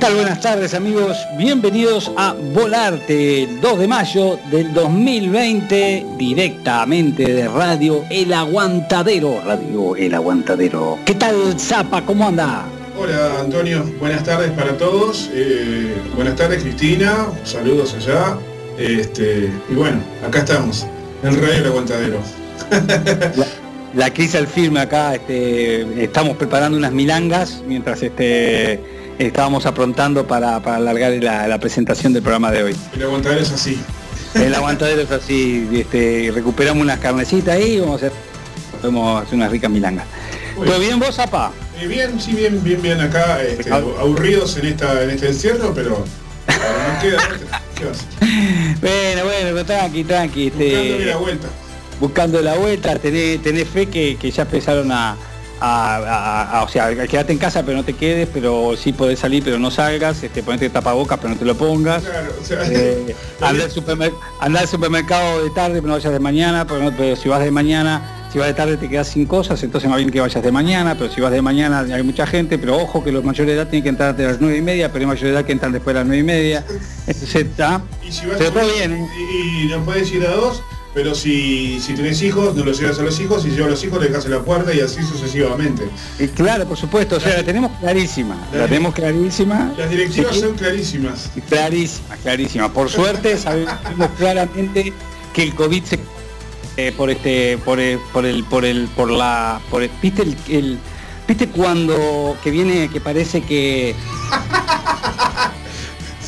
¿Qué tal? Buenas tardes amigos, bienvenidos a Volarte, el 2 de mayo del 2020, directamente de Radio El Aguantadero, Radio El Aguantadero. ¿Qué tal Zapa? ¿Cómo anda? Hola Antonio, buenas tardes para todos, eh, buenas tardes Cristina, saludos allá, este, y bueno, acá estamos, en Radio El Aguantadero. La, la crisis al firme acá, este, estamos preparando unas milangas mientras este estábamos aprontando para, para alargar la, la, presentación del programa de hoy. El aguantadero es así. El aguantadero es así, este, recuperamos unas carnecitas ahí y vamos a hacer, podemos hacer unas ricas milangas. ¿Todo bien vos, Zapa? Eh, bien, sí, bien, bien, bien acá, este, aburridos en esta en este encierro, pero no queda ¿Qué vas? Bueno, bueno, tranqui, tranqui. Este, la vuelta. Buscando la vuelta, tenés, tenés fe que, que ya empezaron a, a, a, a, o sea, quédate en casa pero no te quedes, pero sí podés salir pero no salgas, este, ponete tapabocas pero no te lo pongas. Claro, o sea, eh, anda, al supermer anda al supermercado de tarde pero no vayas de mañana, pero, no, pero si vas de mañana, si vas de tarde te quedas sin cosas, entonces más bien que vayas de mañana, pero si vas de mañana hay mucha gente, pero ojo que los mayores de edad tienen que entrar a las nueve y media, pero hay mayores de edad que entran después de las nueve y media. Está. Y si vas pero todo bien, ¿eh? y, y no puedes ir a dos pero si, si tenés hijos, no los llevas a los hijos, si llevas a los hijos, le dejas en la puerta y así sucesivamente. Y claro, por supuesto, o sea, la tenemos clarísima, la, la tenemos clarísima. Las directivas sí, son clarísimas. Clarísimas, clarísimas. Por suerte sabemos claramente que el COVID se eh, por este, por el, por el, por el, por la, por el, viste el, el viste cuando que viene que parece que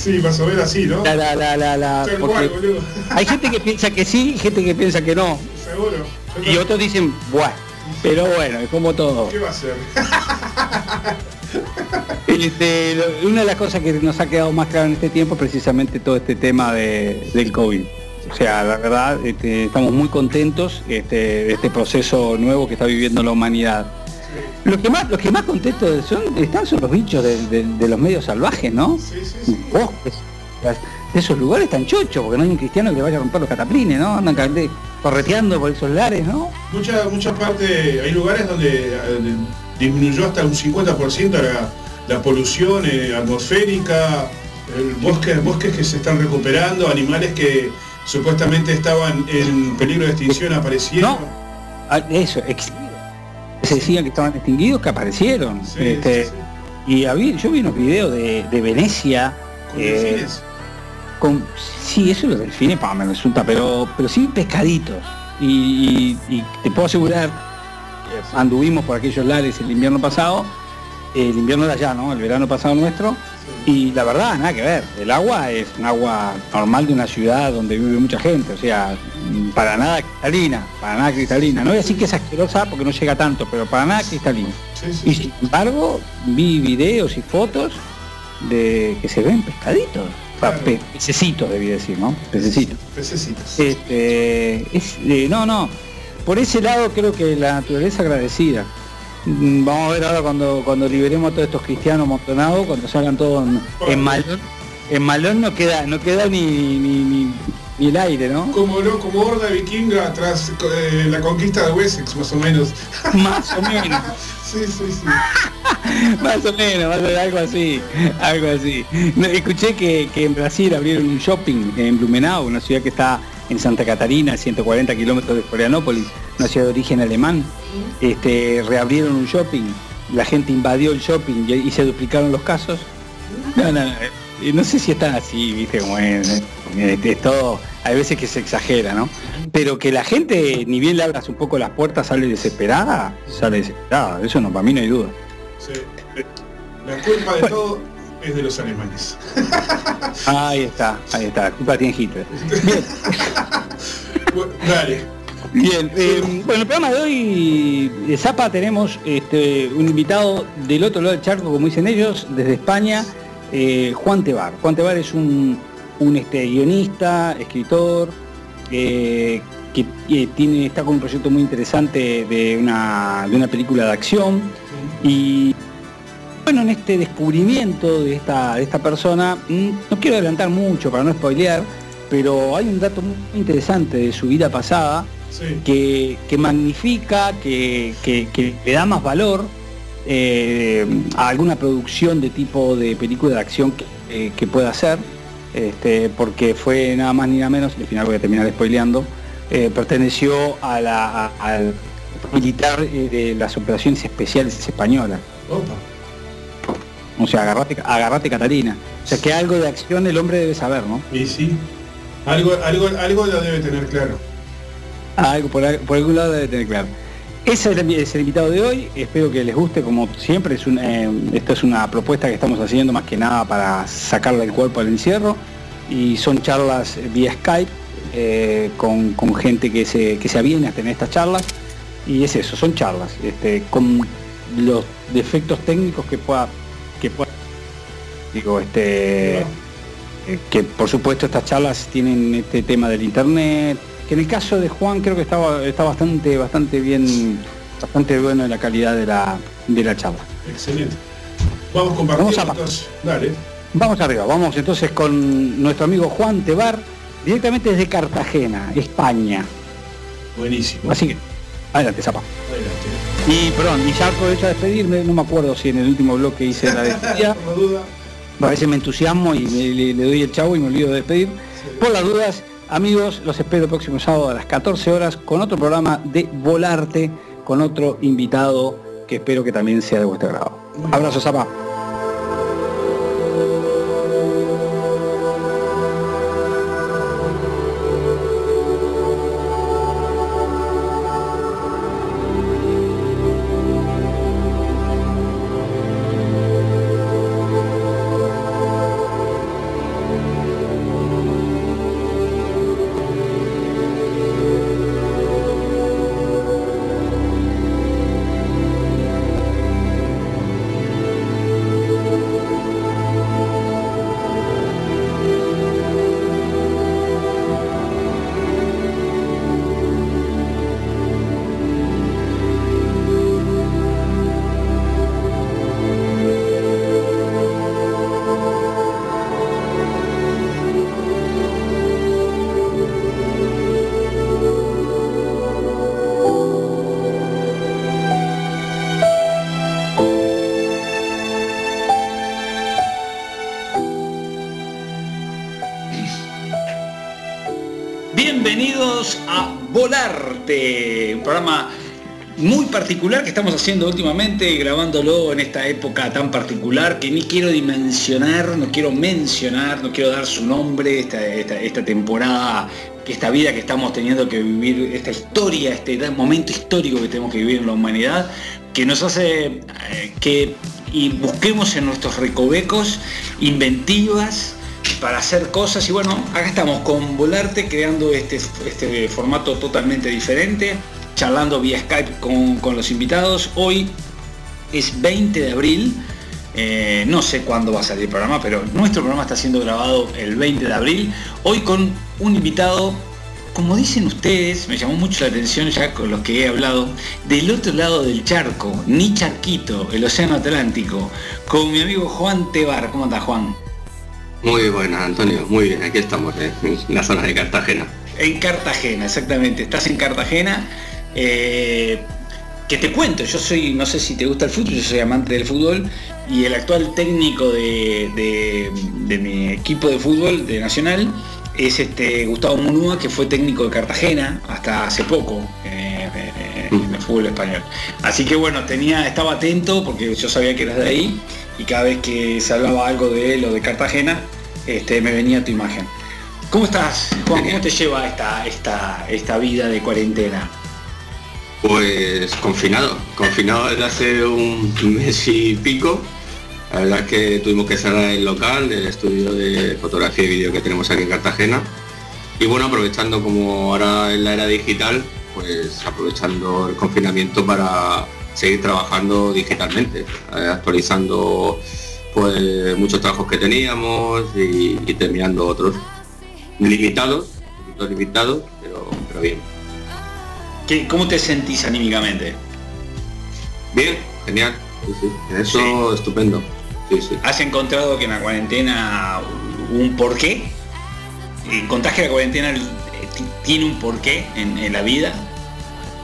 Sí, más o menos así, ¿no? La, la, la, la, la cual, hay gente que piensa que sí y gente que piensa que no. Seguro. Y otros dicen, bueno, pero bueno, es como todo. ¿Qué va a ser? Este, una de las cosas que nos ha quedado más claro en este tiempo es precisamente todo este tema de, del COVID. O sea, la verdad, este, estamos muy contentos este, de este proceso nuevo que está viviendo la humanidad. Los que más, los que más contentos son, están son los bichos de, de, de los medios salvajes, ¿no? Sí, sí, sí. Bosques, de esos lugares tan chochos, porque no hay un cristiano que le vaya a romper los cataplines, ¿no? Andan correteando por esos lares, ¿no? Mucha, mucha parte, hay lugares donde disminuyó hasta un 50% la, la polución eh, atmosférica, el bosque, bosques que se están recuperando, animales que supuestamente estaban en peligro de extinción aparecieron. No, eso, se decían que estaban extinguidos que aparecieron. Sí, este, sí, sí. Y había, yo vi unos videos de, de Venecia. ¿Con eh, con, sí, eso los delfines pa, me resulta, pero, pero sí pescaditos. Y, y, y te puedo asegurar, anduvimos por aquellos lares el invierno pasado, el invierno de allá, ¿no? El verano pasado nuestro. Y la verdad, nada que ver. El agua es un agua normal de una ciudad donde vive mucha gente, o sea, para nada cristalina, para nada cristalina. No voy a decir que es asquerosa porque no llega tanto, pero para nada cristalina. Sí, sí, Y sin embargo, vi videos y fotos de que se ven pescaditos. Claro. pe- pececitos, debí decir, ¿no? Pececitos. Pececitos. Este, es, eh, no, no. Por ese lado creo que la naturaleza agradecida. Mm, Vamos a ver ahora cuando, cuando liberemos a todos estos cristianos montonados, cuando salgan todos en, en malón. En malón no queda, no queda ni, ni, ni- ni el aire, ¿no? Como no, como horda vikinga tras eh, la conquista de Wessex, más o menos. Más o menos. Sí, sí, sí. Más o menos, más o menos, algo así, algo así. No, escuché que, que en Brasil abrieron un shopping en Blumenau, una ciudad que está en Santa Catarina, 140 kilómetros de Florianópolis, una ciudad de origen alemán. Este, reabrieron un shopping, la gente invadió el shopping y, y se duplicaron los casos. No, no, no, eh, no sé si están así, viste, como es, eh, este, es todo, hay veces que se exagera, ¿no? Pero que la gente, ni bien le abras un poco las puertas, sale desesperada, sale desesperada, eso no, para mí no hay duda. Sí. La culpa de todo es de los alemanes. Ahí está, ahí está, culpa tiene Hitler. Bien, Bueno, Dale. bien. eh, bueno, el programa de hoy, de Zapa, tenemos este, un invitado del otro lado del charco, como dicen ellos, desde España, eh, Juan Tebar. Juan Tebar es un, un este, guionista, escritor, eh, que eh, tiene, está con un proyecto muy interesante de una, de una película de acción. Y bueno, en este descubrimiento de esta, de esta persona, mm, no quiero adelantar mucho para no spoilear, pero hay un dato muy interesante de su vida pasada Sí. que, que magnifica, que, que- que le da más valor eh, a alguna producción de tipo de película de acción que, pueda hacer, este, porque fue nada más ni nada menos, y al final voy a terminar spoileando, perteneció a la, al militar de las operaciones especiales españolas. O sea, agarrate, agarrate Catalina. O sea, que algo de acción el hombre debe saber, ¿no? Y sí. Algo, algo, algo lo debe tener claro. algo por, algún lado debe tener claro. Ese es el, invitado de hoy, espero que les guste, como siempre, es eh, esto es una propuesta que estamos haciendo más que nada para sacarle el cuerpo al encierro y son charlas vía Skype eh, con, gente que se, que se aviene a tener estas charlas y es eso, son charlas, este, con los defectos técnicos que pueda, que digo, este, eh, que por supuesto estas charlas tienen este tema del internet, que en el caso de Juan creo que estaba, está bastante, bastante bien, bastante bueno en la calidad de la, de la charla. Excelente. Vamos compartiendo vamos entonces. Dale. Vamos arriba, vamos entonces con nuestro amigo Juan Tebar, directamente desde Cartagena, España. Buenísimo. Así que Adelante, Zapa. Y perdón, y ya aprovecho a despedirme, no me acuerdo si en el último bloque hice la despedida. a veces me entusiasmo y le, doy el chavo y me olvido de despedir. Por las dudas, amigos, los espero el próximo sábado a las 14 horas con otro programa de Volarte, con otro invitado que espero que también sea de vuestro agrado. Abrazo, Zapa. Particular que estamos haciendo últimamente, grabándolo en esta época tan particular que ni quiero dimensionar, no quiero mencionar, no quiero dar su nombre, esta, esta, temporada, esta vida que estamos teniendo que vivir, esta historia, este momento histórico que tenemos que vivir en la humanidad, que nos hace eh, que y busquemos en nuestros recovecos inventivas para hacer cosas y bueno, acá estamos con Volarte creando este, este formato totalmente diferente charlando vía Skype con, los invitados. Hoy es 20 de abril. Eh, no sé cuándo va a salir el programa, pero nuestro programa está siendo grabado el 20 de abril. Hoy con un invitado, como dicen ustedes, me llamó mucho la atención ya con los que he hablado, del otro lado del charco, ni charquito, el Océano Atlántico, con mi amigo Juan Tebar. ¿Cómo anda Juan? Muy buena, Antonio. Muy bien, aquí estamos, eh, en la zona de Cartagena. En Cartagena, exactamente. Estás en Cartagena. Eh, que te cuento, yo soy, no sé si te gusta el fútbol, yo soy amante del fútbol y el actual técnico de, mi equipo de fútbol de Nacional es este Gustavo Munúa, que fue técnico de Cartagena hasta hace poco eh, eh, en el fútbol español. Así que bueno, tenía, estaba atento porque yo sabía que eras de ahí y cada vez que se hablaba algo de él o de Cartagena, este, me venía tu imagen. ¿Cómo estás, Juan? ¿Cómo te lleva esta, esta, esta vida de cuarentena? Pues confinado, confinado desde hace un mes y pico. La verdad es que tuvimos que cerrar el local, el estudio de fotografía y vídeo que tenemos aquí en Cartagena. Y bueno, aprovechando como ahora en la era digital, pues aprovechando el confinamiento para seguir trabajando digitalmente, eh, actualizando pues muchos trabajos que teníamos y, terminando otros limitados, limitados, pero, pero bien. ¿Cómo te sentís anímicamente? Bien, genial. Eso estupendo. ¿Has encontrado que en la cuarentena un porqué? ¿Encontrás que la cuarentena tiene un porqué en, en la vida?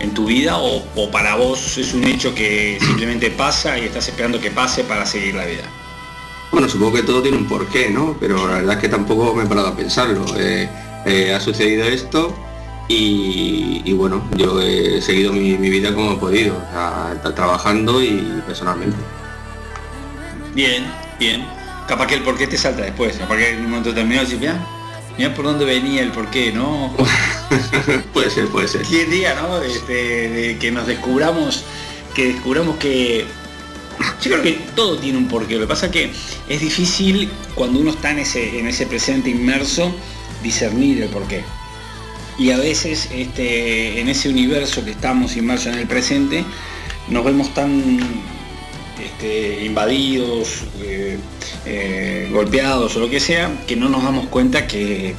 en tu vida o, para vos es un hecho que simplemente pasa y estás esperando que pase para seguir la vida? Bueno, supongo que todo tiene un porqué, ¿no? Pero la verdad es que tampoco me he parado a pensarlo. Eh, eh, ha sucedido esto y, bueno, yo he seguido mi, vida como he podido, trabajando y personalmente. Bien, bien. Capaz que el porqué te salta después, capaz que en un momento determinado decís, mira, mira por dónde venía el porqué, ¿no? puede ser, puede ser. ¿Quién día, no? Este, de que nos descubramos, que descubramos que yo creo que todo tiene un porqué. Lo que pasa es que es difícil cuando uno está en ese, en ese presente inmerso discernir el porqué. Y a veces este, en ese universo que estamos inmersos en el presente, nos vemos tan este, invadidos, eh, eh, golpeados o lo que sea, que no nos damos cuenta que,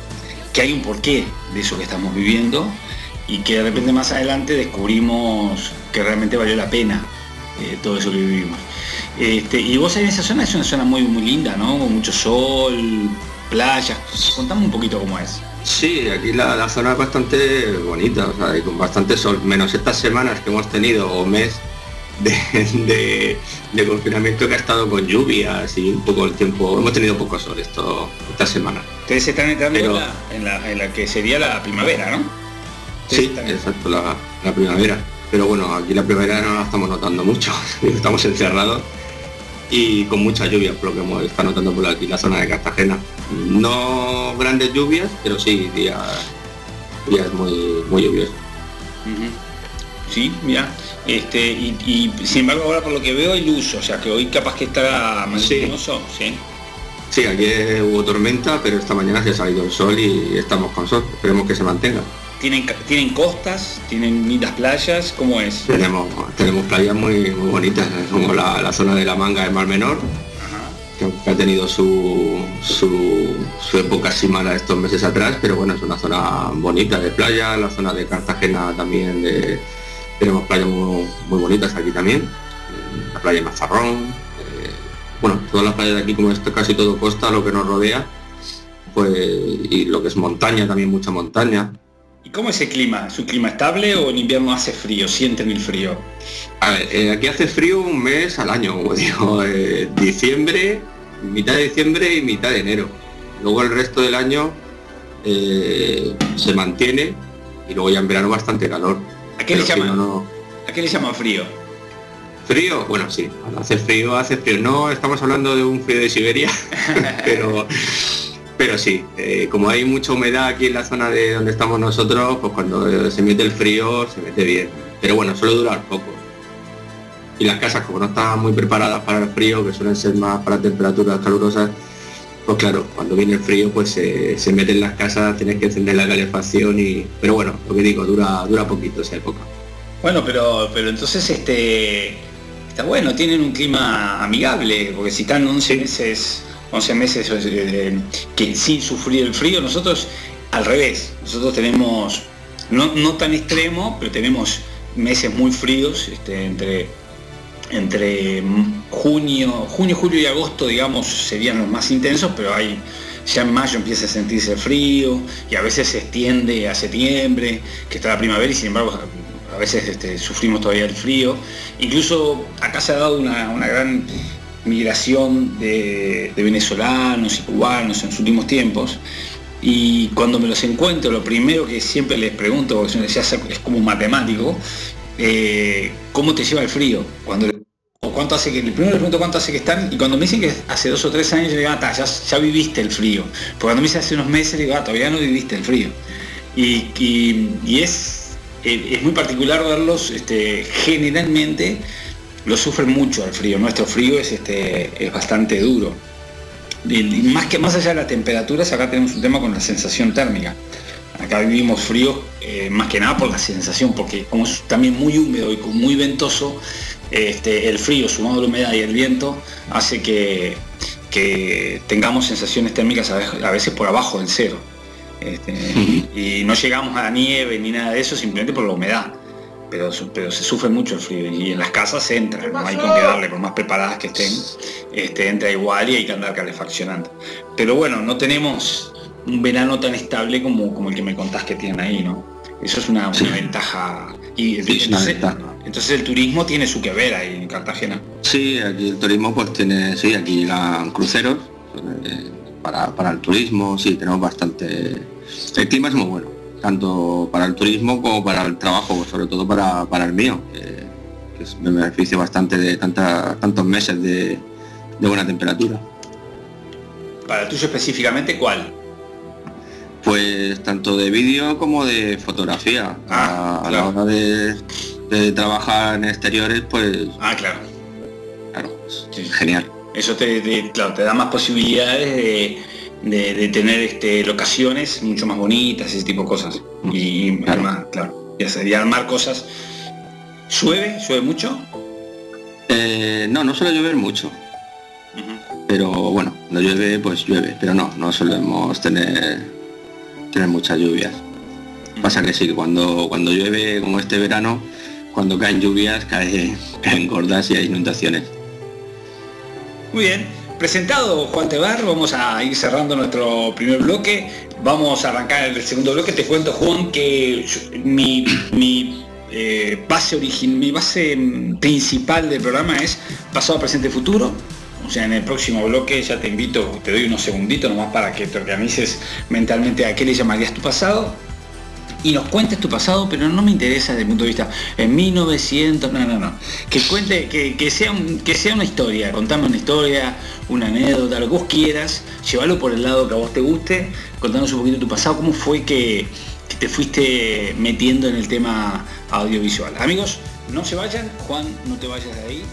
hay un porqué de eso que estamos viviendo y que de repente más adelante descubrimos que realmente valió la pena eh, todo eso que vivimos. Este, y vos en esa zona es una zona muy, muy linda, ¿no? Con mucho sol, playas. Contame un poquito cómo es. Sí, aquí la, zona es bastante bonita, o sea, y con bastante sol, menos estas semanas que hemos tenido, o mes de, confinamiento que ha estado con lluvias y un poco el tiempo, hemos tenido poco sol esto, esta semana. Ustedes están entrando en, la, que sería la primavera, ¿no? Sí, exacto, la, la primavera. Pero bueno, aquí la primavera no la estamos notando mucho, estamos encerrados y con mucha lluvia, por lo que hemos estado notando por aquí, la zona de Cartagena. No grandes lluvias, pero sí días, días muy, muy lluviosos. Sí, mira, este, y, sin embargo ahora por lo que veo hay luz, o sea que hoy capaz que estará más sí. ¿sí? Sí, aquí hubo tormenta, pero esta mañana se ha salido el sol y estamos con sol. Esperemos que se mantenga. ¿Tienen, ¿Tienen costas? ¿Tienen lindas playas? ¿Cómo es? Tenemos, tenemos playas muy, muy bonitas, como la, zona de la manga de Mar Menor, que ha tenido su, su, época así mala estos meses atrás, pero bueno, es una zona bonita de playa, la zona de Cartagena también, de, tenemos playas muy, bonitas aquí también, la playa de Mazarrón, eh, bueno, todas las playas de aquí, como esto casi todo costa, lo que nos rodea, pues, y lo que es montaña, también mucha montaña, ¿Y cómo es el clima? ¿Es un clima estable o en invierno hace frío? ¿Sienten el frío? A ver, eh, aquí hace frío un mes al año, como digo, eh, diciembre, mitad de diciembre y mitad de enero. Luego el resto del año eh, se mantiene y luego ya en verano bastante calor. ¿A qué, le llaman, ¿A qué le llaman frío? ¿Frío? Bueno, sí, hace frío, hace frío. No estamos hablando de un frío de Siberia, pero pero sí, eh, como hay mucha humedad aquí en la zona de donde estamos nosotros, pues cuando se mete el frío se mete bien. Pero bueno, suele durar poco. Y las casas, como no están muy preparadas para el frío, que suelen ser más para temperaturas calurosas, pues claro, cuando viene el frío pues se, se mete en las casas, tienes que encender la calefacción y. Pero bueno, lo que digo, dura, dura poquito esa época. Bueno, pero, pero entonces este está bueno, tienen un clima amigable, porque si están 11 meses 11 meses eh, que sin sufrir el frío, nosotros al revés, nosotros tenemos, no, tan extremo, pero tenemos meses muy fríos, este, entre, entre junio, junio, julio y agosto, digamos, serían los más intensos, pero hay, ya en mayo empieza a sentirse frío y a veces se extiende a septiembre, que está la primavera y sin embargo a veces este, sufrimos todavía el frío. Incluso acá se ha dado una, una gran migración de, venezolanos y cubanos en los últimos tiempos. Y cuando me los encuentro, lo primero que siempre les pregunto, porque es como un matemático, eh, ¿cómo te lleva el frío? Cuando o cuánto hace que, primero les pregunto cuánto hace que están, y cuando me dicen que hace dos o tres años, yo digo, ah, ya, viviste el frío. Porque cuando me dicen hace unos meses, digo, ah, todavía no viviste el frío. Y, es, eh, es muy particular verlos este, generalmente lo sufren mucho al frío. Nuestro frío es, este, es bastante duro. Y más que más allá de las temperaturas, acá tenemos un tema con la sensación térmica. Acá vivimos frío eh, más que nada por la sensación, porque como es también muy húmedo y muy ventoso, este, el frío sumado a la humedad y el viento hace que, que tengamos sensaciones térmicas a veces por abajo del cero. Este, y no llegamos a la nieve ni nada de eso simplemente por la humedad pero, pero se sufre mucho el frío y en las casas entra, no hay con qué darle, por más preparadas que estén, este, entra igual y hay que andar calefaccionando. Pero bueno, no tenemos un verano tan estable como, como el que me contás que tienen ahí, ¿no? Eso es una, ventaja Y entonces, el turismo tiene su que ver ahí en Cartagena. Sí, aquí el turismo pues tiene, sí, aquí la cruceros eh, para, el turismo, sí, tenemos bastante. El clima es muy bueno, tanto para el turismo como para el trabajo, sobre todo para, el mío, que, me beneficia bastante de tantos meses de, buena temperatura. ¿Para el tuyo específicamente cuál? Pues tanto de vídeo como de fotografía. Ah, a, la hora de, trabajar en exteriores, pues. Ah, claro. Claro, genial. Eso te, te da más posibilidades de, tener este, locaciones mucho más bonitas, ese tipo de cosas. Y además, claro, y armar cosas. ¿Llueve? ¿Llueve mucho? Eh, no, no suele llover mucho. Pero bueno, cuando llueve, pues llueve. Pero no, no solemos tener tener muchas lluvias. Pasa que sí, que cuando, cuando llueve como este verano, cuando caen lluvias, caen, caen gordas y hay inundaciones. Muy bien, presentado Juan Tebar, vamos a ir cerrando nuestro primer bloque. Vamos a arrancar el segundo bloque. Te cuento, Juan, que mi, mi eh, base origen, mi base principal del programa es pasado, presente, futuro. O sea, en el próximo bloque ya te invito, te doy unos segunditos nomás para que te organices mentalmente a qué le llamarías tu pasado y nos cuentes tu pasado, pero no me interesa desde el punto de vista en 1900, no, no, no. Que cuente, que, sea, que sea una historia, contame una historia, una anécdota, lo que vos quieras, llévalo por el lado que a vos te guste, contanos un poquito tu pasado, cómo fue que, que te fuiste metiendo en el tema audiovisual. Amigos, no se vayan, Juan, no te vayas de ahí.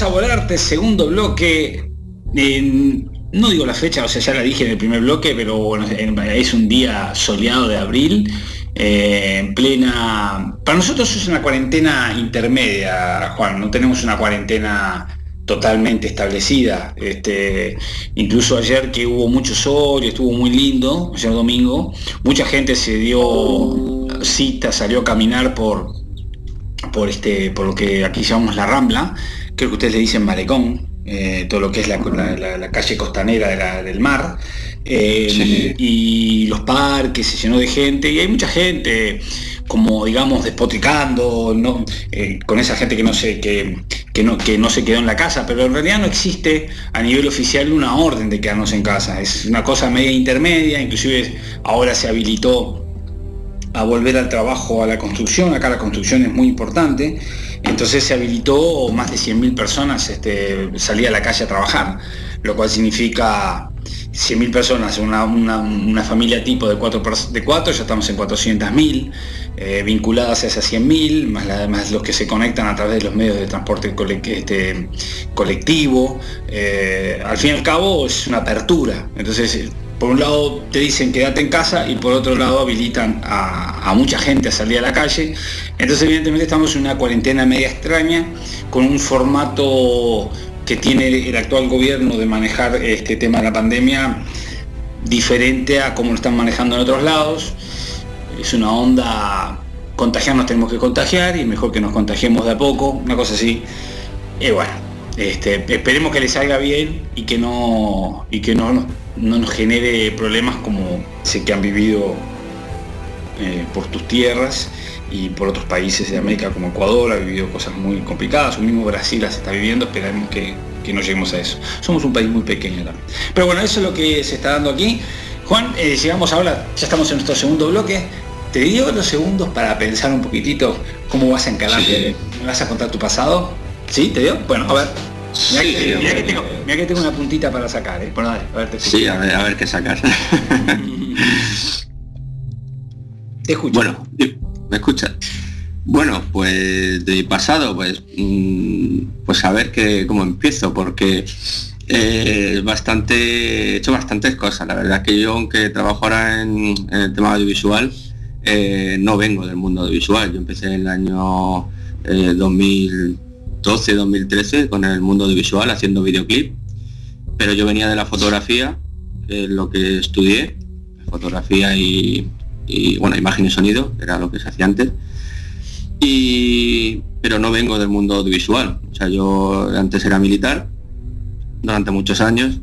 A Volarte, segundo bloque. no digo la fecha, o sea, ya la dije en el primer bloque, pero bueno, es un día soleado de abril, eh, en plena... Para nosotros es una cuarentena intermedia, Juan, no tenemos una cuarentena totalmente establecida. Este, incluso ayer que hubo mucho sol y estuvo muy lindo, ayer domingo, mucha gente se dio cita, salió a caminar por, por, este, por lo que aquí llamamos la Rambla, creo que ustedes le dicen malecón, eh, todo lo que es la, calle costanera del mar, eh, y los parques se llenó de gente, y hay mucha gente como digamos despotricando, ¿no? Eh, con esa gente que no, se, que, no, que no se quedó en la casa, pero en realidad no existe a nivel oficial una orden de quedarnos en casa, es una cosa media intermedia, inclusive ahora se habilitó a volver al trabajo, a la construcción, acá la construcción es muy importante, entonces se habilitó más de 100.000 personas este, salir a la calle a trabajar, lo cual significa 100.000 personas, una, familia tipo de 4, de cuatro ya estamos en 400.000 eh, vinculadas a esas 100.000, más, más los que se conectan a través de los medios de transporte este, colectivo. Eh, al fin y al cabo es una apertura, entonces por un lado te dicen quédate en casa y por otro lado habilitan a, mucha gente a salir a la calle. Entonces evidentemente estamos en una cuarentena media extraña, con un formato que tiene el actual gobierno de manejar este tema de la pandemia diferente a como lo están manejando en otros lados. Es una onda, contagiarnos tenemos que contagiar y mejor que nos contagiemos de a poco, una cosa así. Y bueno, este, esperemos que le salga bien y que no, y que no, no nos genere problemas como sé que han vivido eh, por tus tierras y por otros países de América como Ecuador ha vivido cosas muy complicadas, o mismo Brasil las está viviendo, esperemos que, no lleguemos a eso. Somos un país muy pequeño también. Pero bueno, eso es lo que se está dando aquí. Juan, eh, llegamos ahora, ya estamos en nuestro segundo bloque. Te digo los segundos para pensar un poquitito cómo vas a encarar, ¿me vas a contar tu pasado? ¿Sí? ¿Te dio? Bueno, a ver. Mira, que, tengo, una puntita para sacar, ¿eh? a ver, te sí, a ver, a ver qué sacar. te escucho. Bueno, ¿me escuchas? Bueno, pues de mi pasado, pues, mm, pues a ver que, cómo empiezo, porque eh, bastante, he hecho bastantes cosas. La verdad es que yo, aunque trabajo ahora en, el tema audiovisual, eh, no vengo del mundo audiovisual. Yo empecé en el año 2000 eh, 2012-2013 con el mundo audiovisual haciendo videoclip, pero yo venía de la fotografía, lo que estudié, fotografía y, bueno, imagen y sonido, era lo que se hacía antes. Y, pero no vengo del mundo audiovisual. O sea, yo antes era militar durante muchos años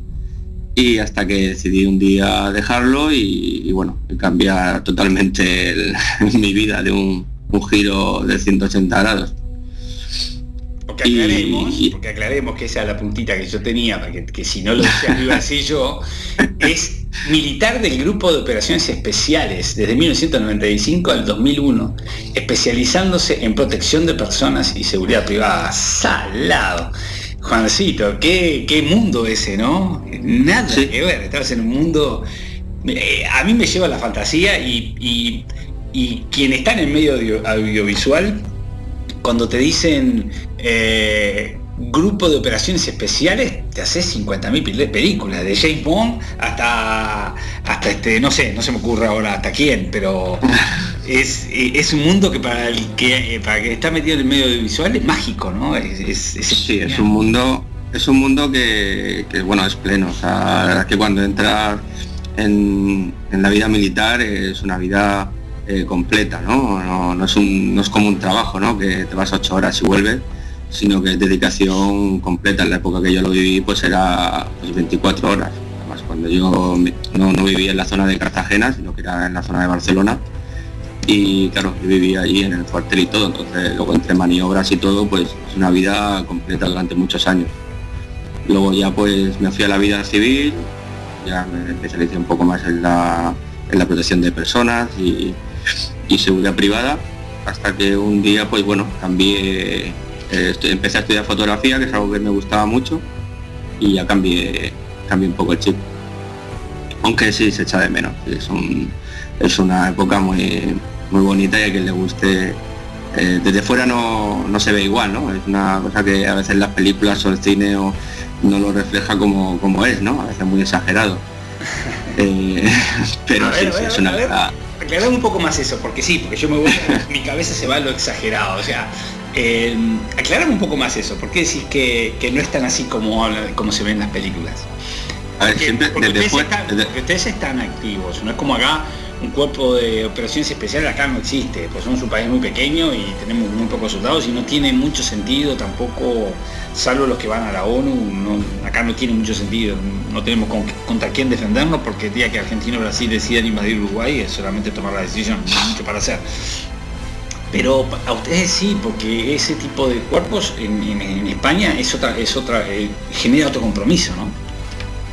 y hasta que decidí un día dejarlo y, bueno, cambiar totalmente mi vida de un giro de 180 grados. Porque aclaremos, porque aclaremos que esa es la puntita que yo tenía, para que, si no lo decía así yo, es militar del Grupo de Operaciones Especiales desde 1995 al 2001, especializándose en protección de personas y seguridad privada. Salado. Juancito, qué, qué mundo ese, ¿no? Nada que ver, estabas en un mundo... Eh, a mí me lleva la fantasía y, y quien está en el medio audiovisual cuando te dicen eh, grupo de operaciones especiales, te haces 50.000 películas, de James Bond hasta, hasta este, no sé, no se me ocurre ahora hasta quién, pero es, es un mundo que para el que eh, para que está metido en el medio audiovisual es mágico, ¿no? Es, sí, es un mundo, es un mundo que, bueno, es pleno. O sea, que cuando entras en, en la vida militar es una vida eh, completa, ¿no? No, es un, no es como un trabajo, ¿no? Que te vas ocho horas y vuelves, sino que es dedicación completa. En la época que yo lo viví, pues era 24 pues, horas. Además, cuando yo no, vivía en la zona de Cartagena, sino que era en la zona de Barcelona, y claro, yo vivía allí en el cuartel y todo, entonces luego entre maniobras y todo, pues es una vida completa durante muchos años. Luego ya pues me fui a la vida civil, ya me especialicé un poco más en la, en la protección de personas y, y seguridad privada, hasta que un día, pues bueno, cambié, eh, empecé a estudiar fotografía, que es algo que me gustaba mucho, y ya cambié, cambié un poco el chip. Aunque sí se echa de menos, es, es una época muy, muy bonita y a quien le guste eh, desde fuera no, se ve igual, ¿no? Es una cosa que a veces las películas o el cine o, no lo refleja como, como es, ¿no? A veces muy exagerado. Eh, pero sí, es una aclarar un poco más eso, porque sí, porque yo me voy, mi cabeza se va a lo exagerado, o sea, eh, un poco más eso, ¿por qué decís que, no es tan así como, como se ven en las películas? A ver, siempre ustedes, están, ustedes están activos, no es como acá un cuerpo de operaciones especiales acá no existe, pues somos un país muy pequeño y tenemos muy pocos soldados y no tiene mucho sentido tampoco, salvo los que van a la ONU, acá no tiene mucho sentido, no tenemos contra quién defendernos porque el día que Argentina o Brasil decidan invadir Uruguay es solamente tomar la decisión, no hay mucho para hacer. Pero a ustedes sí, porque ese tipo de cuerpos en, España es otra, es otra, eh, genera otro compromiso, ¿no?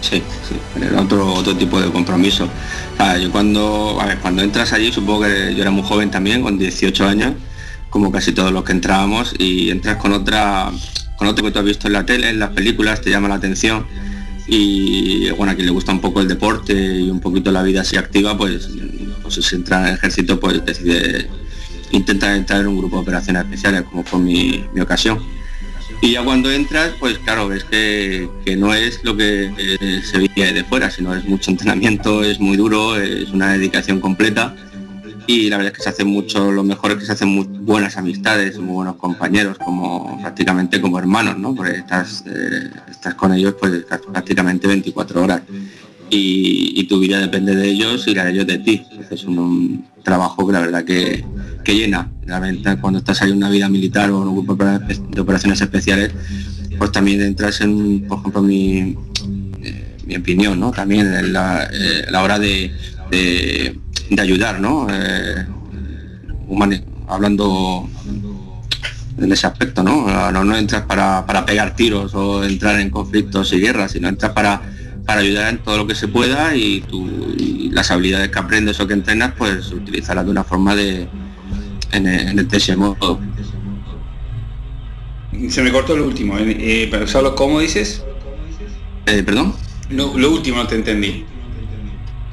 Sí, sí, genera otro, otro tipo de compromiso. yo cuando, cuando entras allí, supongo que yo era muy joven también, con 18 años, como casi todos los que entrábamos, y entras con otra, con otro que tú has visto en la tele, en las películas, te llama la atención. Y bueno, a quien le gusta un poco el deporte y un poquito la vida así activa, pues, pues si entra en el ejército, pues decide intentar entrar en un grupo de operaciones especiales, como fue mi ocasión. Y ya cuando entras, pues claro, ves que, no es lo que eh, se veía de fuera, sino es mucho entrenamiento, es muy duro, es una dedicación completa. Y la verdad es que se hacen mucho, lo mejor es que se hacen muy buenas amistades, muy buenos compañeros, como prácticamente como hermanos, ¿no? Porque estás, eh, estás con ellos pues prácticamente 24 horas y, tu vida depende de ellos y la de ellos de ti. Es un, trabajo que la verdad que, que llena. Realmente cuando estás ahí en una vida militar o en un grupo de operaciones especiales, pues también entras en, por ejemplo, mi, eh, mi opinión, ¿no? También en la, eh, hora de, de, ayudar, ¿no? Eh, hablando en ese aspecto, ¿no? No, no entras para, para pegar tiros o entrar en conflictos y guerras, sino entras para para ayudar en todo lo que se pueda y, las habilidades que aprendes o que entrenas, pues utilizarlas de una forma de en, en ese modo. Se me cortó lo último, eh, eh pero solo cómo dices. Eh, ¿Perdón? Lo, último no te entendí.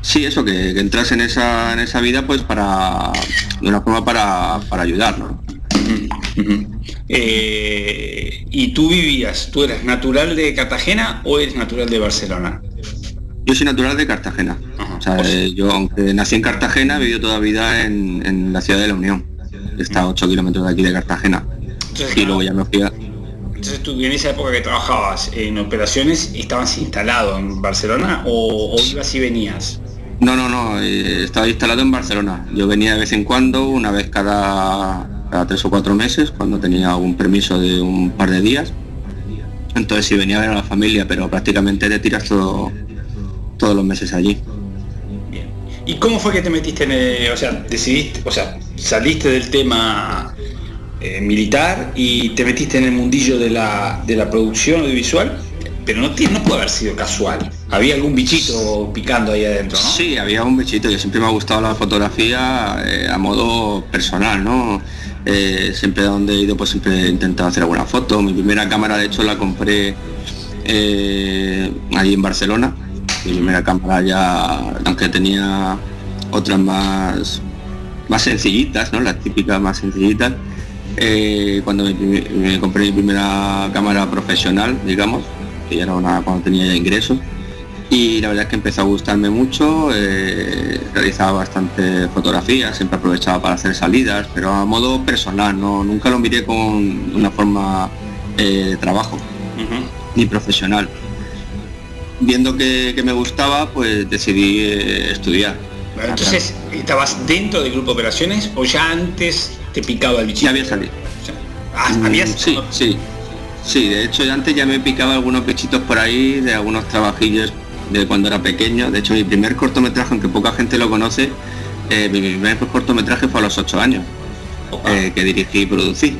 Sí, eso, que, entras en esa, en esa vida pues para, de una forma para, para ayudar, ¿no? Eh, ¿Y tú vivías, tú eres natural de Cartagena o eres natural de Barcelona? Yo soy natural de Cartagena. Eh, yo, aunque nací en Cartagena, he vivido toda vida en, la ciudad de la Unión. Está a 8 kilómetros de aquí de Cartagena. y luego ya me fui a... Entonces tú en esa época que trabajabas en operaciones, ¿estabas instalado en Barcelona o, ibas y venías? No, no, no, eh, estaba instalado en Barcelona. Yo venía de vez en cuando, una vez cada, cada tres o cuatro meses, cuando tenía algún permiso de un par de días. Entonces sí venía a ver a la familia, pero prácticamente te tiras todo, todos los meses allí. Bien. ¿Y cómo fue que te metiste en el, o sea, decidiste, o sea, saliste del tema eh, militar y te metiste en el mundillo de la, de la producción audiovisual? Pero no, tiene- no puede haber sido casual. Había algún bichito picando ahí adentro, ¿no? Sí, había un bichito. Yo siempre me ha gustado la fotografía eh, a modo personal, ¿no? Eh, siempre donde he ido, pues siempre he intentado hacer alguna foto. Mi primera cámara, de hecho, la compré eh, allí en Barcelona. Mi primera cámara ya, aunque tenía otras más, más sencillitas, ¿no? Las típicas más sencillitas. Eh, cuando me, me compré mi primera cámara profesional, digamos, que ya era una cuando tenía ya ingresos y la verdad es que empezó a gustarme mucho, eh, realizaba bastante fotografías, siempre aprovechaba para hacer salidas, pero a modo personal, no, nunca lo miré con una forma eh, de trabajo ni profesional. Viendo que, que me gustaba, pues decidí eh, estudiar. Bueno, Entonces, ¿estabas dentro del grupo de operaciones o ya antes te picaba el bichito? Ya había salido. Ah, habías Sí, sí. Sí, de hecho ya antes ya me picaba algunos bichitos por ahí de algunos trabajillos de cuando era pequeño. De hecho mi primer cortometraje, aunque poca gente lo conoce, eh, mi primer cortometraje fue a los ocho años, Opa. eh, que dirigí y producí.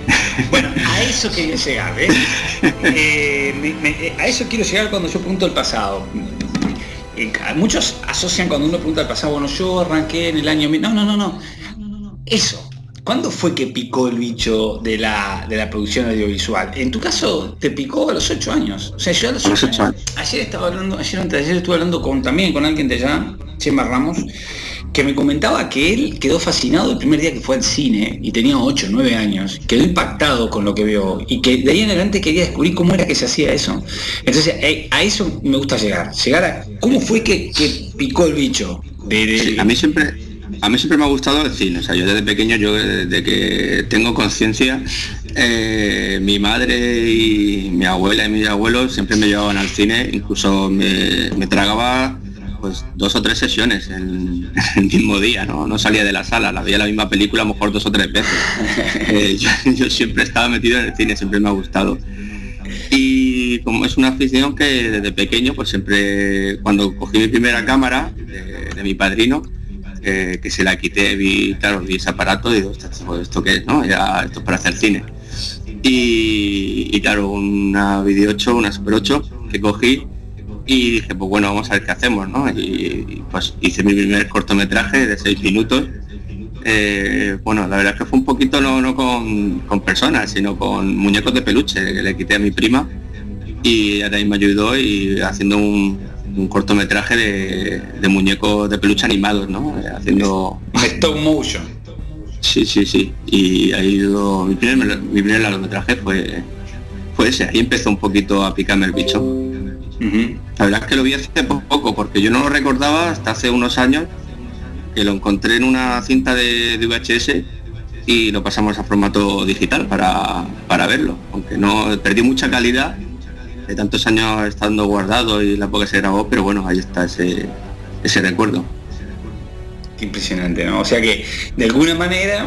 Bueno, a eso quería llegar, ¿eh? Eh, me- me- a eso quiero llegar cuando yo pregunto el pasado. Muchos asocian cuando uno pregunta el pasado, bueno, yo arranqué en el año... mil- No, no, no, no. Eso. ¿Cuándo fue que picó el bicho de la, de la producción audiovisual? En tu caso, te picó a los ocho años. O sea, yo a los A los ocho ocho años. Ayer estaba hablando, ayer, ayer estuve hablando con, también con alguien de allá, Chema Ramos, que me comentaba que él quedó fascinado el primer día que fue al cine y tenía 8, 9 años, quedó impactado con lo que vio y que de ahí en adelante quería descubrir cómo era que se hacía eso. Entonces, eh, a eso me gusta llegar, llegar a cómo fue que, que picó el bicho. De, de- Sí, a mí siempre a mí siempre me ha gustado el cine o sea yo desde pequeño yo desde que tengo conciencia eh, mi madre y mi abuela y mis abuelos siempre me llevaban al cine incluso me, me tragaba pues dos o tres sesiones en el mismo día no no salía de la sala la veía la misma película a lo mejor dos o tres veces. Eh, yo, yo siempre estaba metido en el cine siempre me ha gustado. Y como es una afición que desde pequeño pues siempre cuando cogí mi primera cámara de, de mi padrino eh, que se la quité vi claro vi ese aparato y digo "Ostras, esto, qué es no ya esto es para hacer cine y, y claro una video 8 una super 8 que cogí y dije pues bueno vamos a ver qué hacemos no y, pues hice mi primer cortometraje de 6 minutos. Eh, bueno, la verdad es que fue un poquito no, no con, personas, sino con muñecos de peluche que le quité a mi prima y ahora ahí me ayudó y haciendo un, un cortometraje de, de muñecos de peluche animados, ¿no? Eh, Haciendo... Stop motion. Sí, sí, sí. Y ahí yo- mi primer, mi primer largometraje fue, fue ese. Ahí empezó un poquito a picarme el bicho. La verdad es que lo vi hace poco, porque yo no lo recordaba hasta hace unos años, que lo encontré en una cinta de, de VHS y lo pasamos a formato digital para, para verlo. Aunque no perdí mucha calidad de tantos años estando guardado y la época se grabó, pero bueno, ahí está ese, ese recuerdo. Qué impresionante, ¿no? O sea que de alguna manera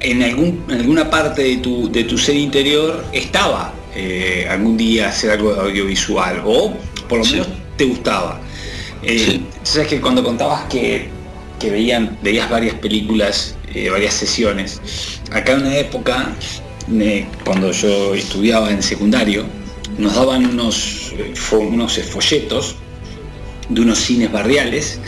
en, algún, en alguna parte de tu, de tu ser interior estaba eh, algún día hacer algo de audiovisual o por lo Sí. menos te gustaba. Eh, Sí. Sabes que cuando contabas que, que veían, veías varias películas, eh, varias sesiones, acá en una época, eh, cuando yo estudiaba en secundario, nos daban unos, eh, unos folletos de unos cines barriales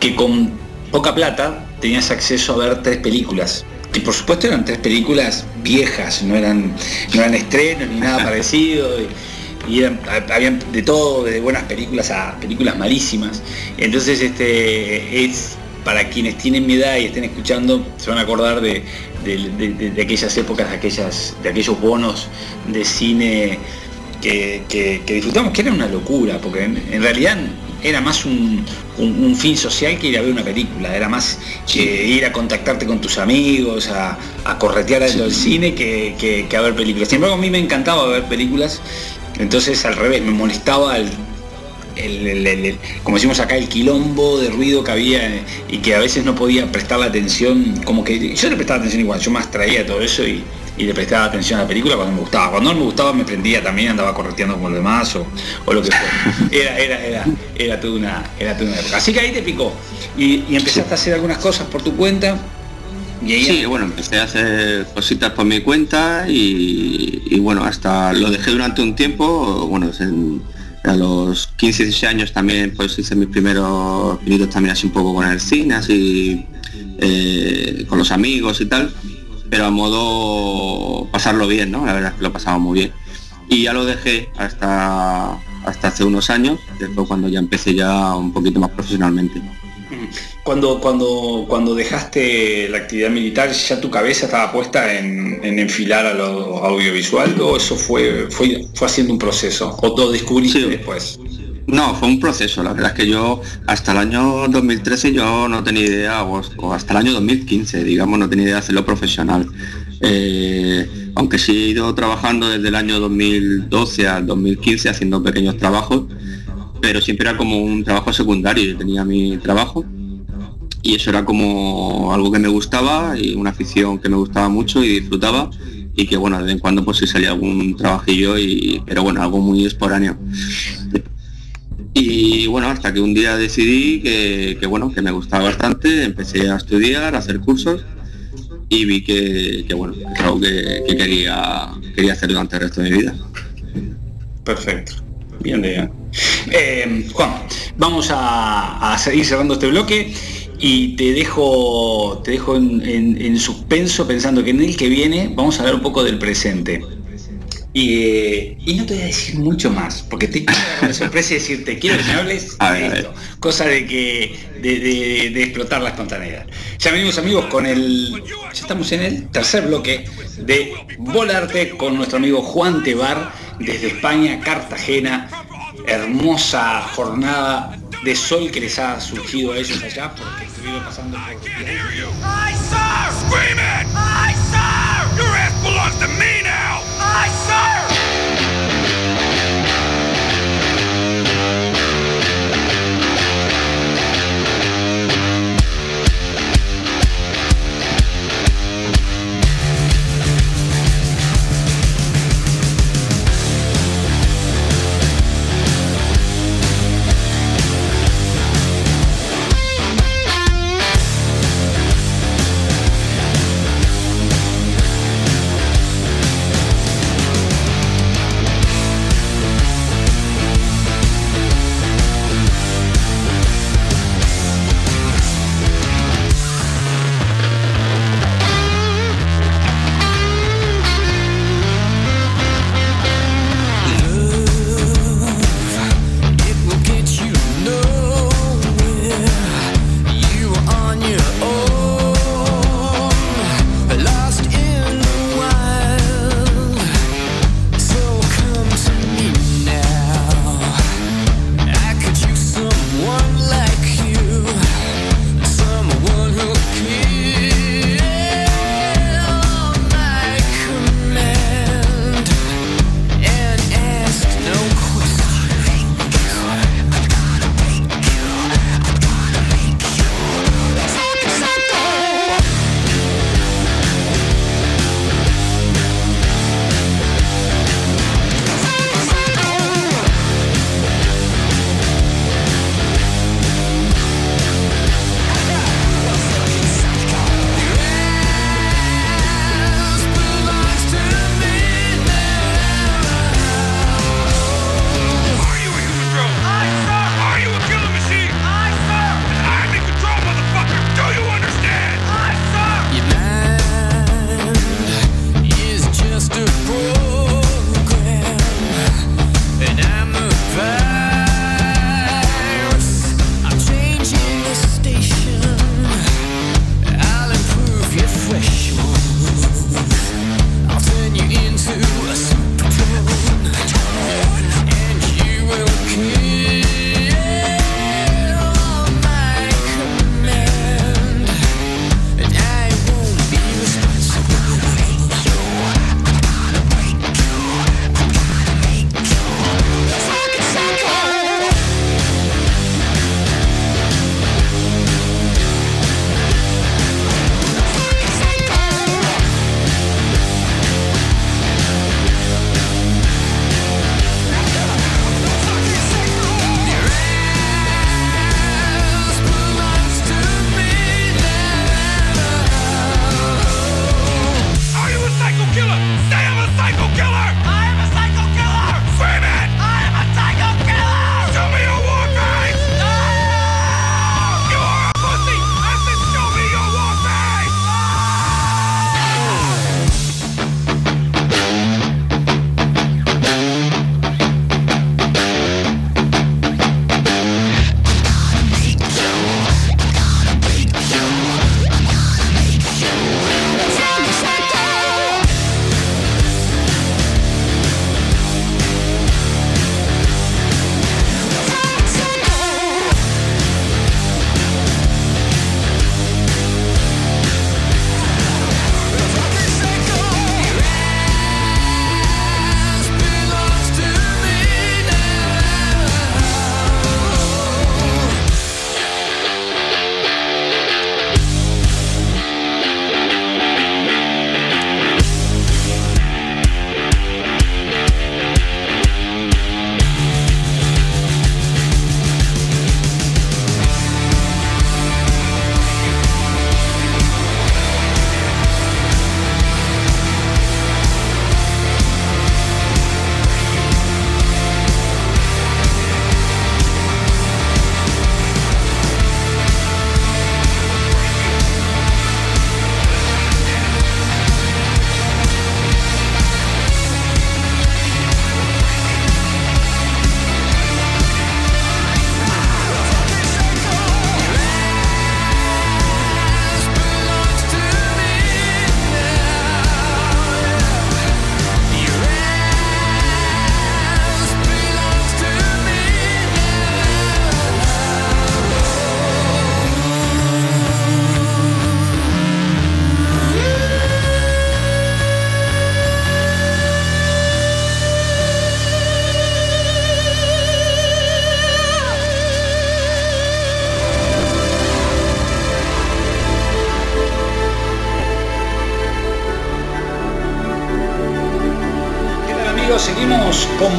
que con poca plata tenías acceso a ver tres películas. Que por supuesto eran tres películas viejas, no eran, no eran estrenos ni nada parecido. Y, y eran, ha- habían de todo, de buenas películas a películas malísimas. Entonces este es para quienes tienen mi edad y estén escuchando, se van a acordar de, de- de- de- de aquellas épocas, de aquellas, de aquellos bonos de cine que, que- que disfrutamos, que era una locura, porque en, en realidad era más un, un- un fin social que ir a ver una película, era más que ir a contactarte con tus amigos, a, a corretear dentro del cine que, que- que a ver películas. Sin embargo, a mí me encantaba ver películas, entonces al revés, me molestaba el, como decimos acá, el quilombo de ruido que había y que a veces no podía prestar la atención, como que yo le prestaba atención igual, yo más traía todo eso y, le prestaba atención a la película cuando me gustaba. Cuando no me gustaba me prendía también, andaba correteando como los demás o, lo que fuera. Era, era, era, era toda una, era toda una época. Así que ahí te picó. Y, y empezaste a hacer algunas cosas por tu cuenta Sí, bueno, empecé a hacer cositas por mi cuenta y, bueno, hasta lo dejé durante un tiempo, bueno, a los 15, 16 años también pues hice mis primeros pinitos también así un poco con el cine, así eh, con los amigos y tal, pero a modo pasarlo bien, ¿no? La verdad es que lo pasaba muy bien. Y ya lo dejé hasta, hasta hace unos años, después cuando ya empecé ya un poquito más profesionalmente. Cuando, cuando, cuando dejaste la actividad militar, ¿ya tu cabeza estaba puesta en, enfilar a lo audiovisual o eso fue, fue, fue haciendo un proceso? ¿O todo descubriste después? No, fue un proceso. La verdad es que yo hasta el año 2013 yo no tenía idea, o, hasta el año 2015, digamos, no tenía idea de hacerlo profesional. Eh, aunque sí he ido trabajando desde el año 2012 al 2015 haciendo pequeños trabajos, pero siempre era como un trabajo secundario, yo tenía mi trabajo y eso era como algo que me gustaba y una afición que me gustaba mucho y disfrutaba y que bueno, de vez en cuando pues sí salía algún trabajillo y pero bueno, algo muy esporáneo. Y bueno, hasta que un día decidí que, bueno, que me gustaba bastante, empecé a estudiar, a hacer cursos y vi que, bueno, es algo que, quería, quería hacer durante el resto de mi vida. Perfecto. Bien, de eh, Juan, vamos a, seguir cerrando este bloque y te dejo, te dejo en, suspenso pensando que en el que viene vamos a hablar un poco del presente. Y, no te voy a decir mucho más, porque te quiero dar sorpresa y decirte, quiero que me hables de esto, cosa de que de, explotar la espontaneidad. Ya venimos amigos con el. Ya estamos en el tercer bloque de Volarte con nuestro amigo Juan Tebar desde España, Cartagena. Hermosa jornada de sol que les ha surgido a ellos allá porque estuvieron pasando por... Your ass belongs to me now! I sir!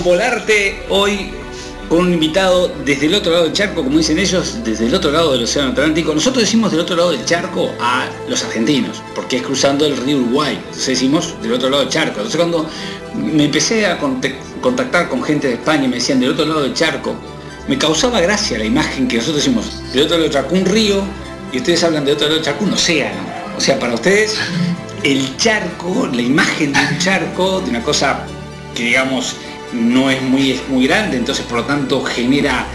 Volarte hoy con un invitado desde el otro lado del charco, como dicen ellos, desde el otro llado del Océano Atlántico. Nosotros decimos del otro lado del charco a los argentinos, porque es cruzando el río Uruguay. Entonces decimos del otro lado del charco. Entonces cuando me empecé a contactar con gente de España y me decían del otro lado del charco, me causaba gracia la imagen que nosotros decimos del otro lado del charco un río y ustedes hablan del otro lado del charco océano. O sea, para ustedes el charco, la imagen de un charco, de una cosa que digamos no es muy, muy grande, entonces por lo tanto genera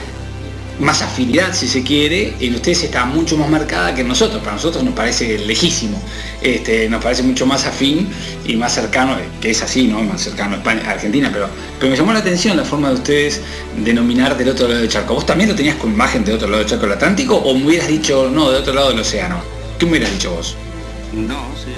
más afinidad si se quiere, en ustedes está mucho más marcada que en nosotros, para nosotros nos parece lejísimo, este, nos parece mucho más afín y más cercano, que es así, ¿no? Más cercano a España, Argentina, pero, pero me llamó la atención la forma de ustedes denominar del otro lado del charco. ¿Vos también lo tenías con imagen del otro lado del charco del Atlántico o me hubieras dicho, no, del otro lado del océano? ¿Qué me hubieras dicho vos? No, sí,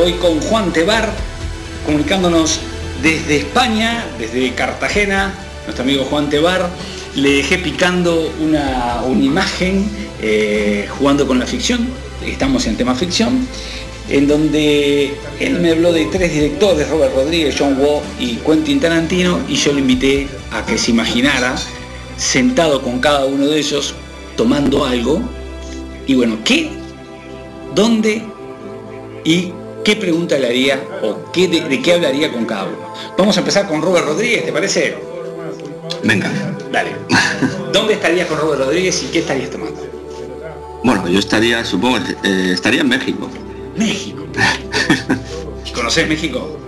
hoy con Juan Tebar, comunicándonos desde España, desde Cartagena, nuestro amigo Juan Tebar. Le dejé picando una, imagen eh, jugando con la ficción, estamos en tema ficción, en donde él me habló de tres directores, Robert Rodríguez, John Woo y Quentin Tarantino, y yo le invité a que se imaginara sentado con cada uno de ellos tomando algo. Y bueno, ¿qué dónde y qué pregunta le haría o qué, de, qué hablaría con cada uno. Vamos a empezar con Robert Rodríguez, ¿te parece? Venga. Dale. ¿Dónde estarías con Robert Rodríguez y qué estarías tomando? Bueno, yo estaría, supongo, eh, estaría en México. México. ¿Conoces México?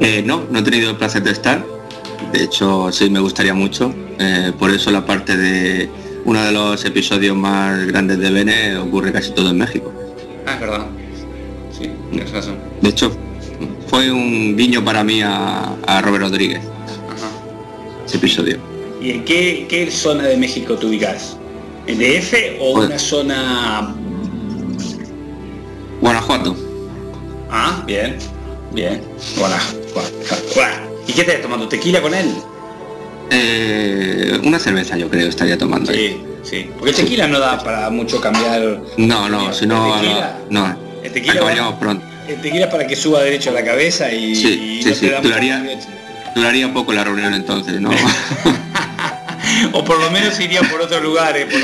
Eh, no, no he tenido el placer de estar. De hecho, sí me gustaría mucho. Eh, por eso la parte de uno de los episodios más grandes de Bene ocurre casi todo en México. Ah, es verdad. Sí, tienes razón. De hecho, fue un guiño para mí a, Robert Rodríguez. Ese episodio. ¿Y en qué, zona de México tú ubicas? ¿En DF o pues- una zona... Guanajuato. Ah, bien, bien. Guanajuato. ¿Y qué estás tomando? ¿Tequila con él? Eh, una cerveza yo creo estaría tomando. Sí, sí. Porque el tequila no da para mucho cambiar. No, no, si no, no, El tequila pronto. El tequila para que suba derecho a la cabeza y, sí, sí, sí. Duraría, duraría poco la reunión entonces, ¿no? o por lo menos iría por otros lugares, por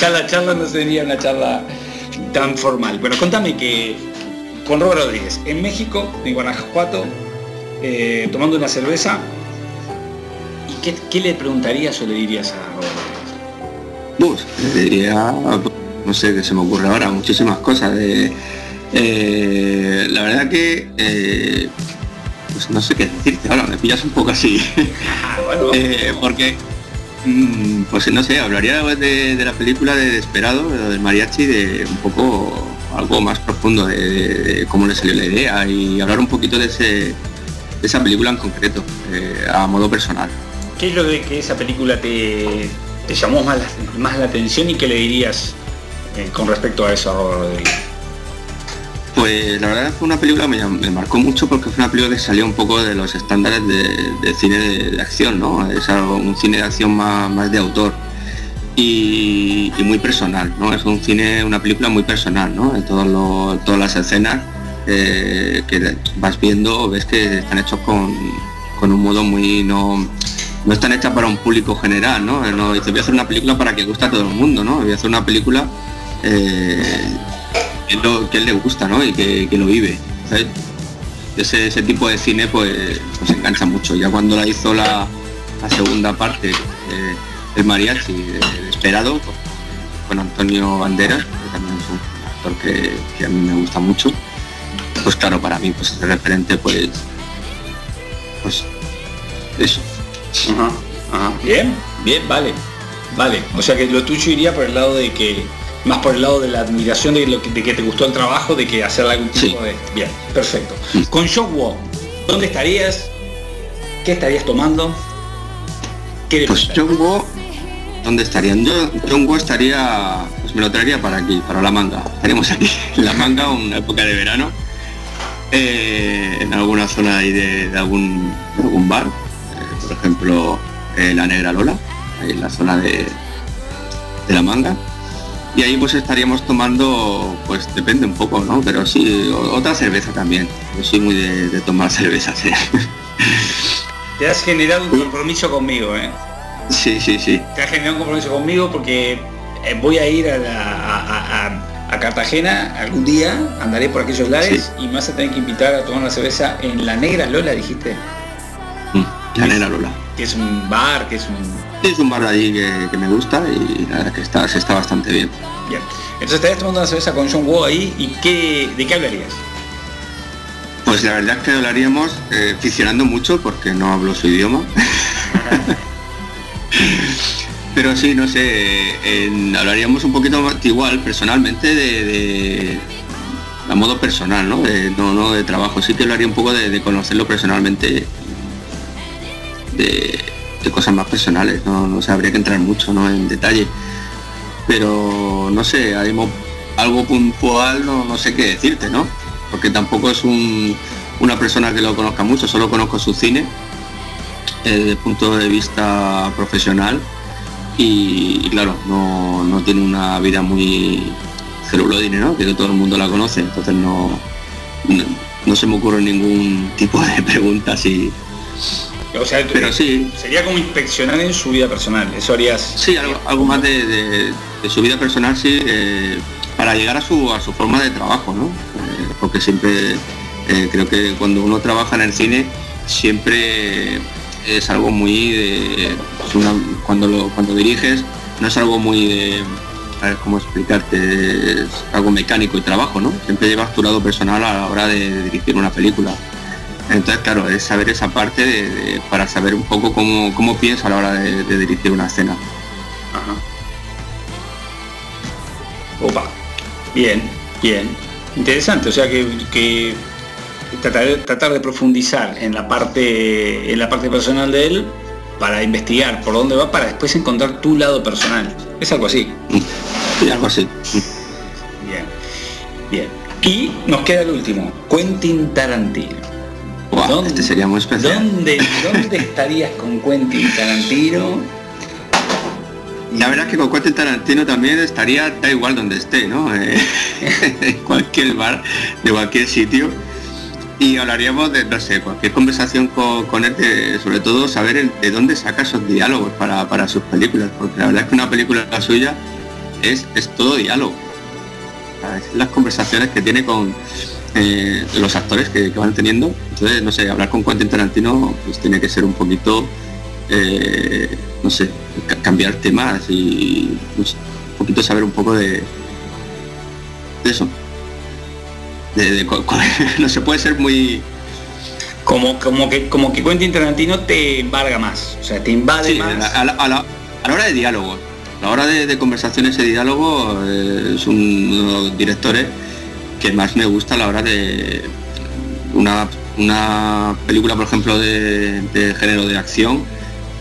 Ya la charla no sería una charla tan formal. Bueno, contame que con Robert Rodríguez, en México, en Guanajuato, eh, tomando una cerveza, ¿Qué, le preguntarías o le dirías a Robert? Pues, le diría, no sé qué se me ocurre ahora, muchísimas cosas. De, eh, la verdad que eh, pues no sé qué decirte ahora, me pillas un poco así. Ah, eh, porque mm, pues no sé, hablaría de, la película de Desperado, del mariachi, de un poco algo más profundo de, cómo le salió la idea y hablar un poquito de, ese, de esa película en concreto, a modo personal. ¿Qué es lo de que esa película te, llamó más la, más la atención y qué le dirías eh, con respecto a eso? Pues la verdad fue una película que me, marcó mucho porque fue una película que salió un poco de los estándares de, cine de, acción, ¿no? Es algo, un cine de acción más, de autor y, muy personal, ¿no? Es un cine, una película muy personal, ¿no? En todas las escenas eh, que vas viendo ves que están hechos con, con un modo muy no no están hechas para un público general, ¿no? no dice, voy a hacer una película para que guste a todo el mundo, ¿no? Voy a hacer una película eh, que, él le gusta, ¿no? Y que, lo vive. Ese, tipo de cine pues, pues engancha mucho. Ya cuando la hizo la, segunda parte, eh, el mariachi, esperado, con Antonio Banderas, que también es un actor que, a mí me gusta mucho, pues claro, para mí pues el referente pues, pues eso, Bien, bien, vale. Vale. O sea que lo tuyo iría por el lado de que. Más por el lado de la admiración de, lo que, de que te gustó el trabajo, de que hacer algún tipo de. Bien, perfecto. Con Shock ¿dónde estarías? ¿Qué estarías tomando? ¿Qué pues John Woo, ¿dónde estarían? Yo, John Woo estaría, pues me lo traería para aquí, para la manga. Estaríamos aquí, en la manga, una época de verano, eh, en alguna zona ahí de, algún, algún bar, eh, por ejemplo, eh, la Negra Lola, ahí en la zona de, de la manga. Y ahí pues estaríamos tomando, pues depende un poco, ¿no? Pero sí, otra cerveza también. Yo soy muy de, tomar cervezas. Te has generado un compromiso conmigo, ¿eh? Sí, sí, sí. Te has generado un compromiso conmigo porque eh, voy a ir a, Cartagena algún día, andaré por aquellos lares y me vas a tener que invitar a tomar una cerveza en La Negra Lola, dijiste. Mm, la Negra Lola. Que es un bar, que es un... Es un bar de allí que, me gusta y la verdad que está, se está bastante bien. Bien. Entonces estarías tomando una cerveza con John Woo ahí y qué, ¿de qué hablarías? Pues la verdad es que hablaríamos eh, ficcionando mucho porque no hablo su idioma. Pero sí, no sé, hablaríamos un poquito más igual, personalmente, de, a modo personal, ¿no? De, no, de trabajo. Sí que hablaría un poco de, conocerlo personalmente, de, cosas más personales, ¿no? no sé, habría que entrar mucho ¿no? en detalle. Pero no sé, haremos algo puntual, no, no sé qué decirte, ¿no? porque tampoco es una persona que lo conozca mucho, solo conozco su cine eh, desde el punto de vista profesional y, claro, no, tiene una vida muy celuloide, ¿no? que todo el mundo la conoce, entonces no, no, se me ocurre ningún tipo de preguntas y o sea, pero sí. Sería como inspeccionar en su vida personal, eso harías. Sí, algo, más de, su vida personal, sí, eh, para llegar a su, a su forma de trabajo, ¿no? porque siempre eh, creo que cuando uno trabaja en el cine siempre es algo muy de cuando lo cuando diriges no es algo muy de a ver cómo explicarte es algo mecánico y trabajo no siempre llevas tu lado personal a la hora de, dirigir una película entonces claro es saber esa parte para saber un poco cómo, cómo piensa a la hora de, dirigir una escena Ajá. opa bien bien Interesante, o sea que, tratar, de profundizar en la parte en la parte personal de él para investigar por dónde va para después encontrar tu lado personal. Es algo así. Sí, algo así. Bien. Bien. Y nos queda el último, Quentin Tarantino. Este sería muy especial. ¿dónde, ¿Dónde estarías con Quentin Tarantino? La verdad es que con Quentin Tarantino también estaría, da igual donde esté, ¿no? Eh, en cualquier bar, de cualquier sitio. Y hablaríamos de, no sé, cualquier conversación con, él, sobre todo saber de dónde saca esos diálogos para, sus películas, porque la verdad es que una película suya es, es todo diálogo. Las conversaciones que tiene con eh, los actores que, van teniendo. Entonces, no sé, hablar con Quentin Tarantino pues tiene que ser un poquito eh, no sé, cambiar temas y un poquito saber un poco de, eso. no se puede ser muy como como que como que Quentin Tarantino te embarga más, o sea, te invade más. A la, hora de diálogo, a la hora de, conversaciones y diálogo eh, es un, de los directores que más me gusta a la hora de una, una película, por ejemplo, de género de acción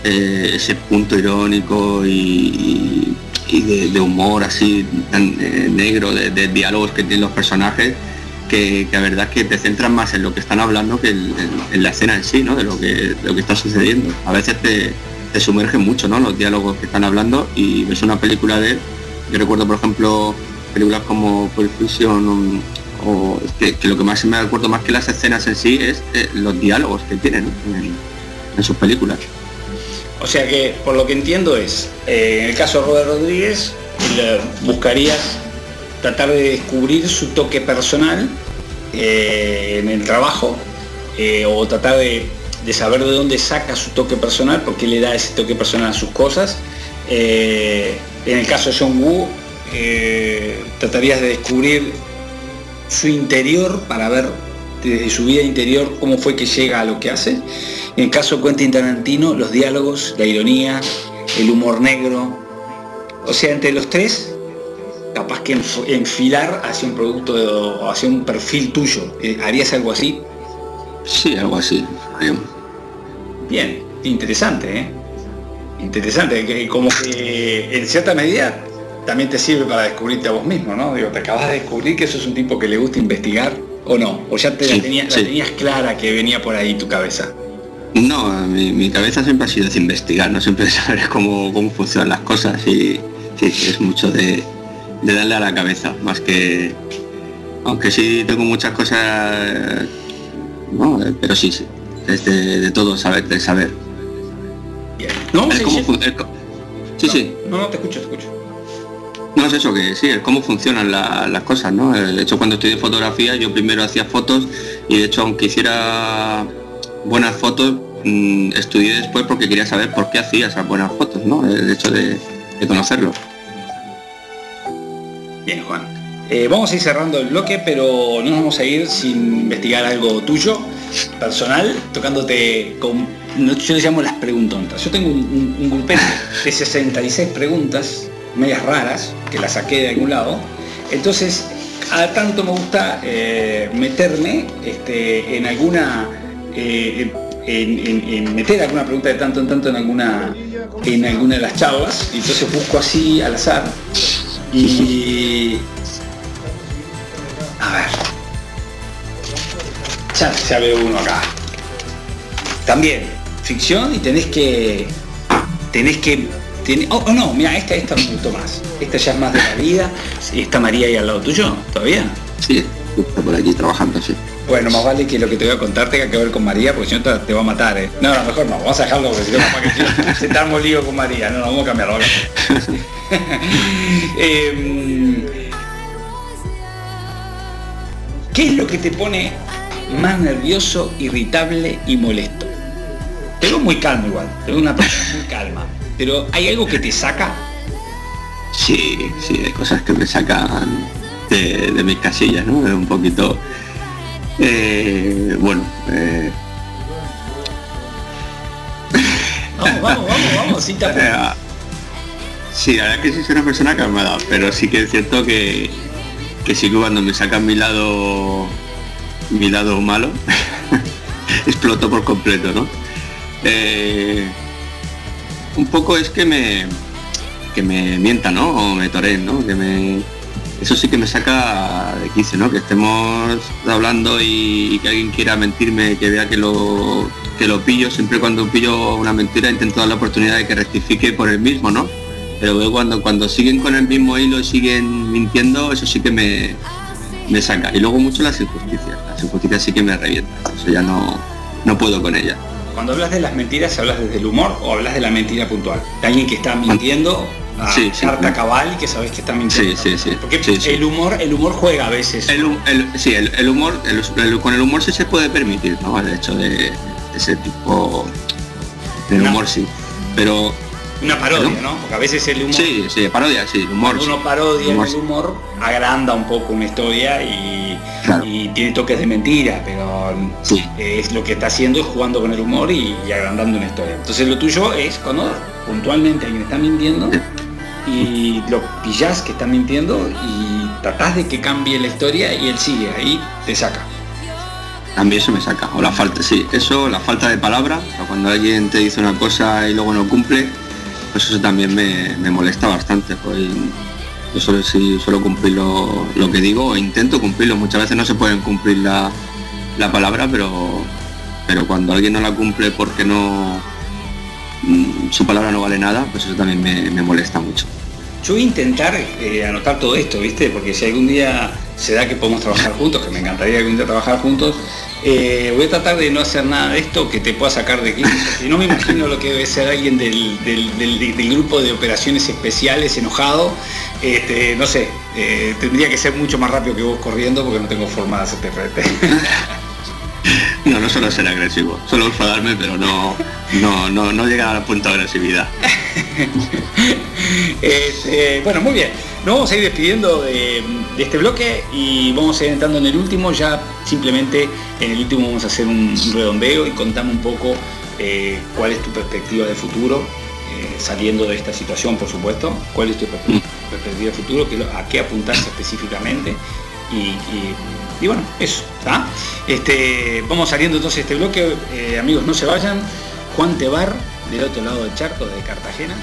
eh, ese punto irónico y, de, humor así tan eh, negro, de, diálogos que tienen los personajes, que, la verdad que te centran más en lo que están hablando que en, la escena en sí, ¿no? de lo que, lo que está sucediendo. A veces te, te sumergen mucho ¿no? los diálogos que están hablando y ves una película de yo recuerdo por ejemplo películas como Pulp Fiction o, que, lo que más me acuerdo más que las escenas en sí es eh, los diálogos que tienen en sus películas. O sea que, por lo que entiendo es, eh, en el caso de Robert Rodríguez, buscarías tratar de descubrir su toque personal eh, en el trabajo eh, o tratar de, saber de dónde saca su toque personal, porque le da ese toque personal a sus cosas. en el caso de John Woo, tratarías de descubrir su interior para ver desde su vida interior cómo fue que llega a lo que hace. En el caso de Quentin Tarantino, los diálogos, la ironía, el humor negro. O sea, entre los tres, capaz que enfilar hacia un producto o hacia un perfil tuyo. Eh, ¿Harías algo así? Sí, algo así. Bien, interesante, ¿eh? Interesante, que como que en cierta medida también te sirve para descubrirte a vos mismo, ¿no? Digo, te acabas de descubrir que sos un tipo que le gusta investigar o no, o ya te la, tenías, clara que venía por ahí tu cabeza. No, mi, cabeza siempre ha sido de investigar, no siempre saber cómo, cómo funcionan las cosas y es mucho de, darle a la cabeza, más que... Aunque sí tengo muchas cosas... No, pero sí, sí, es de, todo saber, de saber. No, sí, sí. No, no, te escucho, te escucho. Es eso que sí, es cómo funcionan las cosas, ¿no? De hecho, cuando estudié fotografía, yo primero hacía fotos y de hecho, aunque hiciera buenas fotos, mm, estudié después porque quería saber por qué hacía esas buenas fotos, ¿no? El hecho de, conocerlo. Bien, Juan. Eh, vamos a ir cerrando el bloque, pero no nos vamos a ir sin investigar algo tuyo, personal, tocándote con... Yo le llamo las preguntontas. Yo tengo un, un, un de 66 preguntas medias raras, que las saqué de algún lado. Entonces, a tanto me gusta eh, meterme este, en alguna, eh, en, meter alguna pregunta de tanto en tanto en alguna, en alguna de las charlas. Entonces busco así al azar. Y... A ver. Ya, ya veo uno acá. También, ficción y tenés que... Tenés que Oh, oh, no, mira, esta, esta me gustó más. Esta ya es más de la vida. ¿Y está María ahí al lado tuyo? ¿Todavía? Sí, está por aquí trabajando, sí. Bueno, más vale que lo que te voy a contar tenga que ver con María, porque si no te, va a matar, ¿eh? No, lo mejor no, vamos a dejarlo porque si no, que se está lío con María. No, no, vamos a cambiarlo. Em, ¿Qué es lo que te pone más nervioso, irritable y molesto? Te veo muy calmo igual, te veo una persona muy calma. Pero ¿hay algo que te saca? Sí, sí, hay cosas que me sacan de, mis casillas, ¿no? Un poquito... Eh, bueno, eh... Vamos, vamos, vamos, vamos, sí, Sí, la verdad que sí soy una persona calmada, pero sí que es cierto que, que sí que cuando me sacan mi lado mi lado malo, exploto por completo, ¿no? Eh, un poco es que me que me mienta, ¿no? O me toreen, ¿no? Que me eso sí que me saca de 15, ¿no? Que estemos hablando y, que alguien quiera mentirme, que vea que lo que lo pillo, siempre cuando pillo una mentira intento dar la oportunidad de que rectifique por el mismo, ¿no? Pero cuando cuando siguen con el mismo hilo y siguen mintiendo, eso sí que me, me saca. Y luego mucho las injusticias. Las injusticias sí que me revientan. Eso ya no, no puedo con ella. Cuando hablas de las mentiras, ¿hablas desde el humor o hablas de la mentira puntual? De alguien que está mintiendo a sí, carta cabal y que sabes que está mintiendo. Sí, sí, sí. Porque el humor, el humor juega a veces. El, sí, el, humor, con el humor sí se puede permitir, ¿no? El hecho de ese tipo de humor sí. Pero una parodia, ¿no? Porque a veces el humor. Sí, sí, parodia, sí, el humor. uno parodia el humor, agranda un poco una historia y, tiene toques de mentira, pero es lo que está haciendo es jugando con el humor y, agrandando una historia. Entonces lo tuyo es cuando puntualmente alguien está mintiendo y lo pillás que está mintiendo y tratás de que cambie la historia y él sigue, ahí te saca. También eso me saca, o la falta, sí, eso, la falta de palabra, cuando alguien te dice una cosa y luego no cumple, pues eso también me, molesta bastante. Pues yo solo, si suelo cumplir lo, que digo, intento cumplirlo. Muchas veces no se pueden cumplir la, palabra, pero, pero cuando alguien no la cumple porque no mm, su palabra no vale nada, pues eso también me, molesta mucho. Yo voy a intentar eh, anotar todo esto, ¿viste? Porque si algún día se da que podemos trabajar juntos, que me encantaría algún día trabajar juntos, eh, voy a tratar de no hacer nada de esto que te pueda sacar de aquí. Si no me imagino lo que debe ser alguien del, grupo de operaciones especiales enojado. Este, no sé, eh, tendría que ser mucho más rápido que vos corriendo porque no tengo forma de hacerte frente. No, no suelo ser agresivo, suelo enfadarme, pero no, no, no, no llegar al punto de agresividad. Este, bueno, muy bien. Nos vamos a ir despidiendo de, este bloque y vamos a ir entrando en el último. Ya simplemente en el último vamos a hacer un redondeo y contamos un poco eh, cuál es tu perspectiva de futuro, eh, saliendo de esta situación, por supuesto, cuál es tu mm. perspectiva de futuro, a qué apuntas específicamente. Y, bueno, eso, Este, vamos saliendo entonces este bloque, eh, amigos, no se vayan. Juan Tebar, del otro lado del charco, de Cartagena.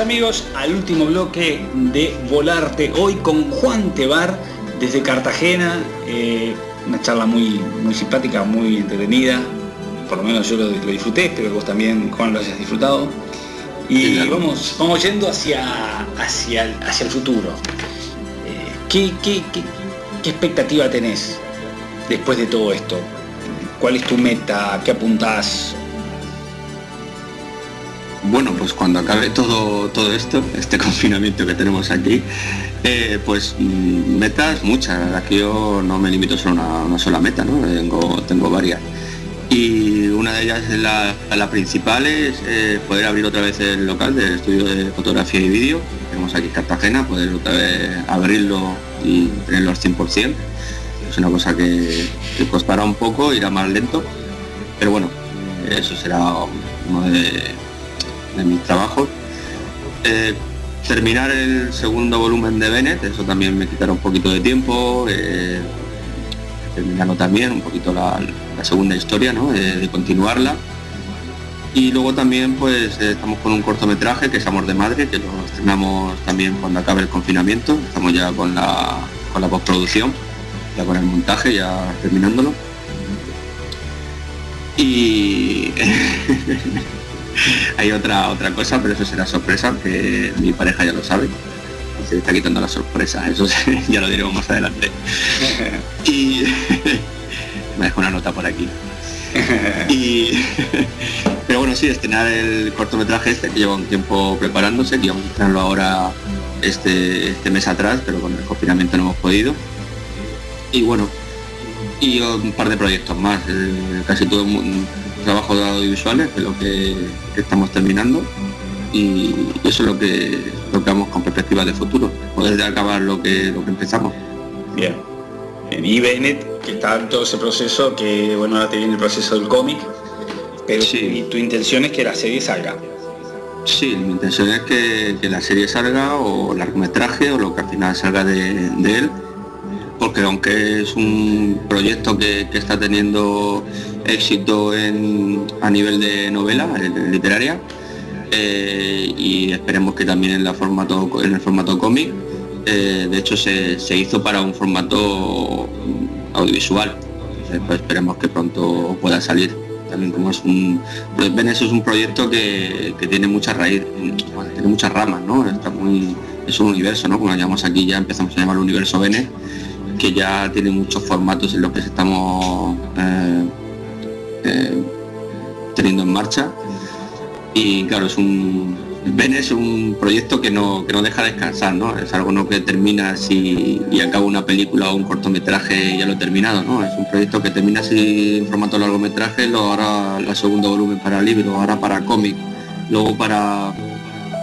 Amigos al último bloque de Volarte, hoy con Juan Tebar desde Cartagena, eh, una charla muy, muy simpática, muy entretenida, por lo menos yo lo, disfruté, espero que vos también Juan lo hayas disfrutado. Y vamos, vamos yendo hacia, hacia, el, hacia el futuro. Eh, ¿qué, qué, qué expectativa tenés después de todo esto? ¿Cuál es tu meta? ¿Qué apuntás? Pues cuando acabe todo, todo esto, este confinamiento que tenemos aquí, eh, pues mm, metas muchas. Aquí yo no me limito solo a una, sola meta, ¿no? Tengo, tengo varias. Y una de ellas, la, la principal, es eh, poder abrir otra vez el local del estudio de fotografía y vídeo. Tenemos aquí Cartagena, poder otra vez abrirlo y tenerlo al 100%. Es una cosa que, que costará un poco, irá más lento, pero bueno, eso será uno de de mis trabajos. Eh, terminar el segundo volumen de Bennett, eso también me quitará un poquito de tiempo, eh, terminarlo también, un poquito la, segunda historia, ¿no? de continuarla. Y luego también pues estamos con un cortometraje que es Amor de Madre, que lo estrenamos también cuando acabe el confinamiento, estamos ya con la, con la postproducción, ya con el montaje, ya terminándolo. Y Hay otra otra cosa, pero eso será sorpresa, que mi pareja ya lo sabe. Se está quitando la sorpresa, eso ya lo diremos más adelante. y me dejo una nota por aquí. pero bueno sí estrenar el cortometraje este que lleva un tiempo preparándose que íbamos a estrenarlo ahora este, este mes atrás pero con el confinamiento no hemos podido y bueno y un par de proyectos más casi todo el mundo trabajo de audiovisuales, de lo que, estamos terminando y eso es lo que lo que vamos con perspectiva de futuro, poder acabar lo que lo que empezamos. Bien. Y Bennett, que está en todo ese proceso, que bueno, ahora te viene el proceso del cómic, pero sí. tu intención es que la serie salga. Sí, mi intención es que, la serie salga o largometraje o lo que al final salga de él porque aunque es un proyecto que, está teniendo éxito a nivel de novela literaria eh, y esperemos que también en, la formato, en el formato cómic, eh, de hecho se, hizo para un formato audiovisual, pues esperemos que pronto pueda salir. También como es un eso es un proyecto que, tiene mucha raíz, tiene muchas ramas, ¿no? Está muy, es un universo, ¿no? Como lo llamamos aquí ya empezamos a llamar el universo Bene que ya tiene muchos formatos en los que estamos eh, eh, teniendo en marcha. Y claro, es un Ben es un proyecto que no, que no deja descansar, ¿no? Es algo no que termina si y acaba una película o un cortometraje y ya lo he terminado, ¿no? Es un proyecto que termina así en formato largometraje, luego ahora el segundo volumen para libro, ahora para cómic, luego para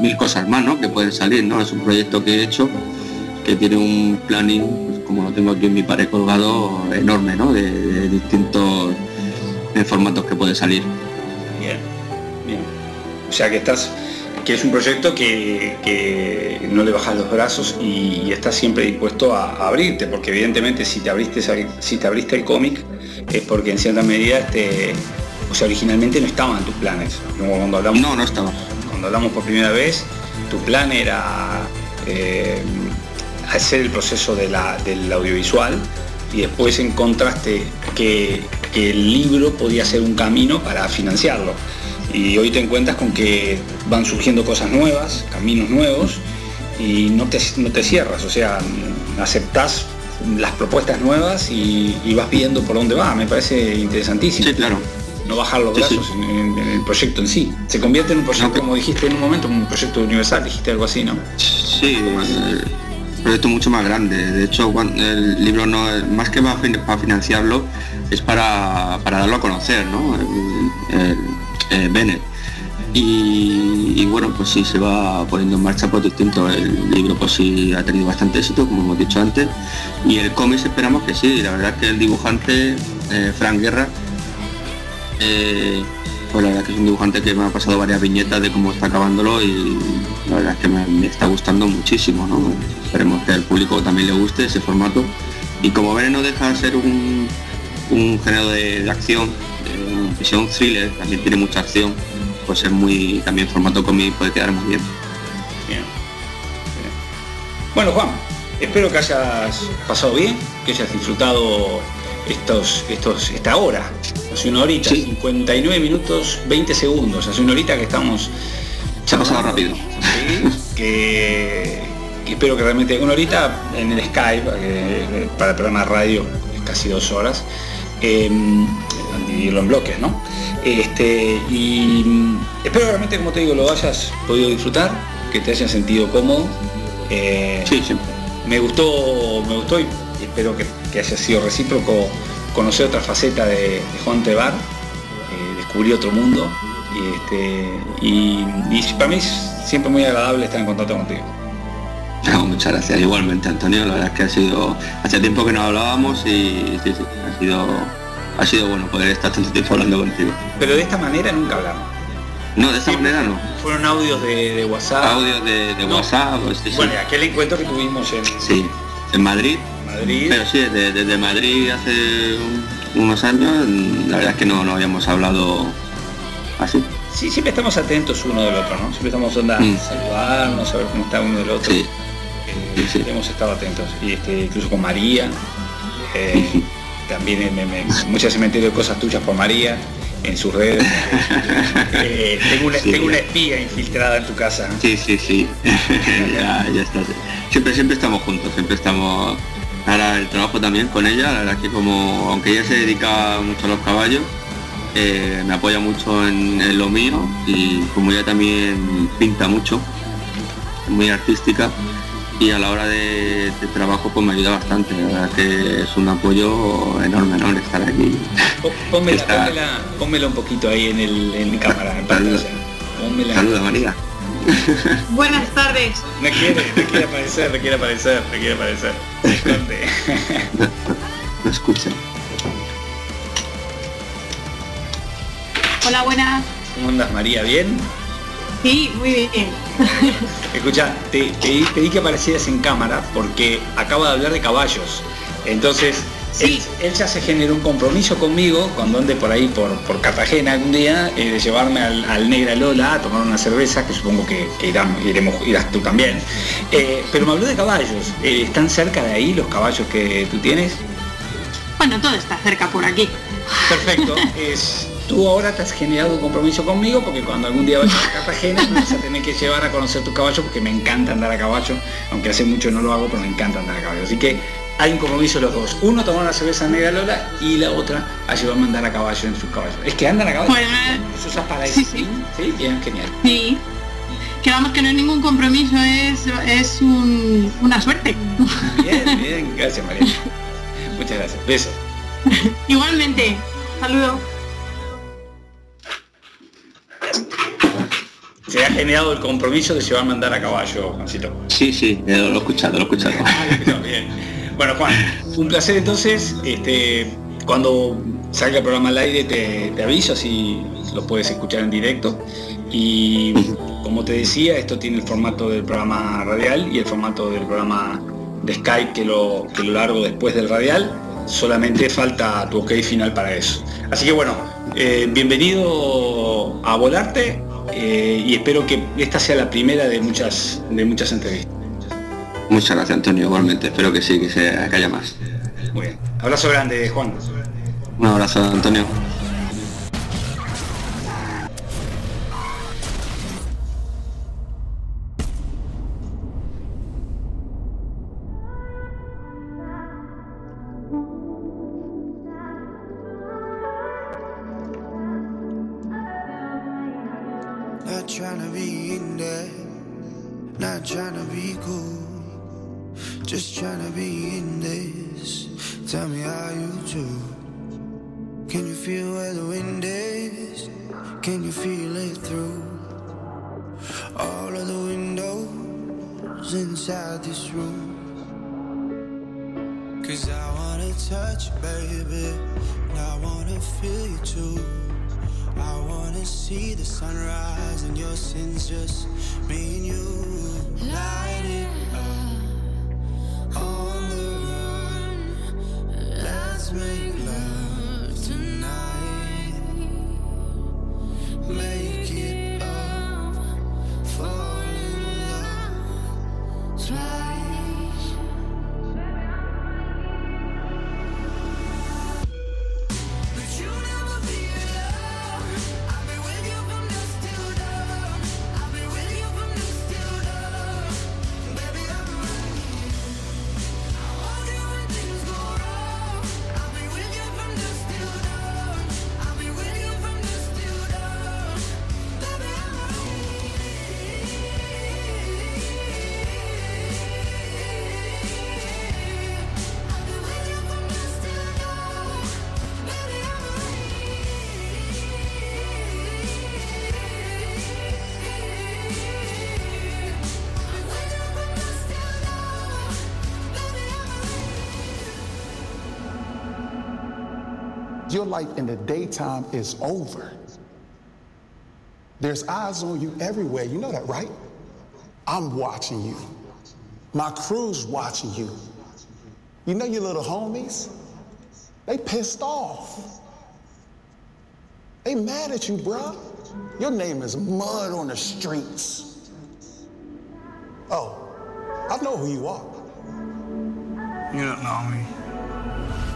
mil cosas más, ¿no? Que pueden salir, ¿no? Es un proyecto que he hecho que tiene un planning como lo tengo aquí en mi pared colgado, enorme, ¿no? De, distintos formatos que puede salir. Bien, bien. O sea que estás, que es un proyecto que, no le bajas los brazos y, estás siempre dispuesto a, abrirte, porque evidentemente si te abriste, si te abriste el cómic es porque en cierta medida este, o sea, originalmente no estaban tus planes. cuando hablamos, no, no estaba. Cuando hablamos por primera vez, tu plan era eh, hacer el proceso de la, del audiovisual y después encontraste que, el libro podía ser un camino para financiarlo. Y hoy te encuentras con que van surgiendo cosas nuevas, caminos nuevos, y no te, no te cierras, o sea, aceptás las propuestas nuevas y, vas viendo por dónde va, me parece interesantísimo. Sí, claro. No bajar los brazos En, el proyecto en sí. Se convierte en un proyecto, como dijiste en un momento, un proyecto universal, dijiste algo así, ¿no? Sí, proyecto mucho más grande. De hecho, el libro no más que para financiarlo, es para, darlo a conocer, ¿no? El, Bennett. Y, bueno, pues sí se va poniendo en marcha por distinto. El libro pues sí ha tenido bastante éxito, como hemos dicho antes. Y el cómic esperamos que sí. La verdad que el dibujante, eh, Frank Guerra, eh, pues la verdad que es un dibujante que me ha pasado varias viñetas de cómo está acabándolo y la verdad es que me, está gustando muchísimo, ¿no? Esperemos que al público también le guste ese formato. Y como ven no deja de ser un, género de, acción, de un thriller, también tiene mucha acción, pues es muy, también formato cómic puede quedar muy bien. Bueno, Juan, espero que hayas pasado bien, que hayas disfrutado estos, estos, esta hora. Hace una horita, 59 minutos, 20 segundos. Hace una horita que estamos... Se ha pasado rápido. que, espero que realmente... Una horita en el Skype, eh, para el programa radio, casi dos horas. Eh, dividirlo en bloques, ¿no? Este, y mm, espero realmente, como te digo, lo hayas podido disfrutar, que te hayas sentido cómodo. Eh, sí, sí. Me gustó, me gustó y espero que, haya sido recíproco conocer otra faceta de, Juan Tebar, eh, descubrir otro mundo. Y, este, y, para mí es siempre muy agradable estar en contacto contigo. Muchas gracias. Igualmente, Antonio, la verdad es que ha sido, hace tiempo que no hablábamos y sí, sí, ha sido ha sido bueno poder estar tanto tiempo hablando contigo. Pero de esta manera nunca hablamos. No, de esta manera no. Fueron audios de, WhatsApp. Audios de, WhatsApp. Pues, bueno, aquel encuentro que tuvimos en... Sí, en Madrid. Madrid. Pero sí, desde, Madrid hace unos años, la verdad es que no, no habíamos hablado así. Sí, siempre estamos atentos uno del otro, ¿no? Siempre estamos onda mm. saludarnos, saber cómo está uno del otro. Sí. Hemos estado atentos. Y este, incluso con María. Eh, también me, me, muchas se me de cosas tuyas por María en sus redes. Eh, tengo, una, espía infiltrada en tu casa. Sí, sí, sí. ya, ya está. Siempre, siempre estamos juntos, siempre estamos. Ahora el trabajo también con ella, la verdad que como, aunque ella se dedica mucho a los caballos, eh, me apoya mucho en, lo mío y como ella también pinta mucho, muy artística, y a la hora de, trabajo pues me ayuda bastante, la verdad que es un apoyo enorme, enorme estar aquí. Pónmela, un poquito ahí en, el, en cámara, en Saluda María. Buenas tardes. Me quiere, me quiere aparecer, me quiere aparecer, me quiere aparecer. no, escucha. Hola, buenas. ¿Cómo andas María? ¿Bien? Sí, muy bien. Escucha, te, pedí que aparecieras en cámara porque acabo de hablar de caballos. Entonces, él, ya se generó un compromiso conmigo cuando ande por ahí por, por Cartagena algún día eh, de llevarme al, Negra Lola a tomar una cerveza, que supongo que, iremos, irás tú también. Eh, pero me habló de caballos. Eh, ¿Están cerca de ahí los caballos que tú tienes? Bueno, todo está cerca por aquí. Perfecto. Es, tú ahora te has generado un compromiso conmigo porque cuando algún día vayas a Cartagena me vas a tener que llevar a conocer tus caballos porque me encanta andar a caballo, aunque hace mucho no lo hago, pero me encanta andar a caballo. Así que hay un compromiso los dos. Uno tomar una cerveza negra Lola y la otra a llevarme a andar a caballo en sus caballos. Es que andan a caballo. Bueno, ¿Eso para sí, sí. sí, bien, genial. Sí. Que vamos que no es ningún compromiso, es, es una suerte. Bien, bien, gracias María. Muchas gracias. Besos. Igualmente. Saludos. Se ha generado el compromiso de llevarme a andar a caballo, Juancito. Sí, sí, lo he escuchado, lo he escuchado. Bueno, Juan, un placer entonces. Este, cuando salga el programa al aire te, aviso, así lo puedes escuchar en directo. Y como te decía, esto tiene el formato del programa radial y el formato del programa de Skype que lo, que lo largo después del radial. Solamente falta tu ok final para eso. Así que bueno, eh, bienvenido a Volarte eh, y espero que esta sea la primera de muchas, de muchas entrevistas. Muchas gracias Antonio, igualmente, espero que sí, que, se, que haya más. Muy bien. Abrazo grande, Juan. Un abrazo, Antonio. Daytime is over. There's eyes on you everywhere. You know that, right? I'm watching you. My crew's watching you. You know your little homies? They pissed off. They mad at you, bruh. Your name is mud on the streets. Oh, I know who you are. You don't know me.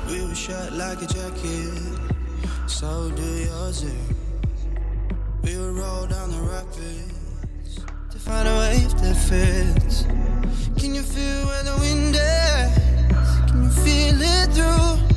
We were shot like a jacket, so do yours. We will roll down the rapids to find a wave that fits. Can you feel where the wind is? Can you feel it through?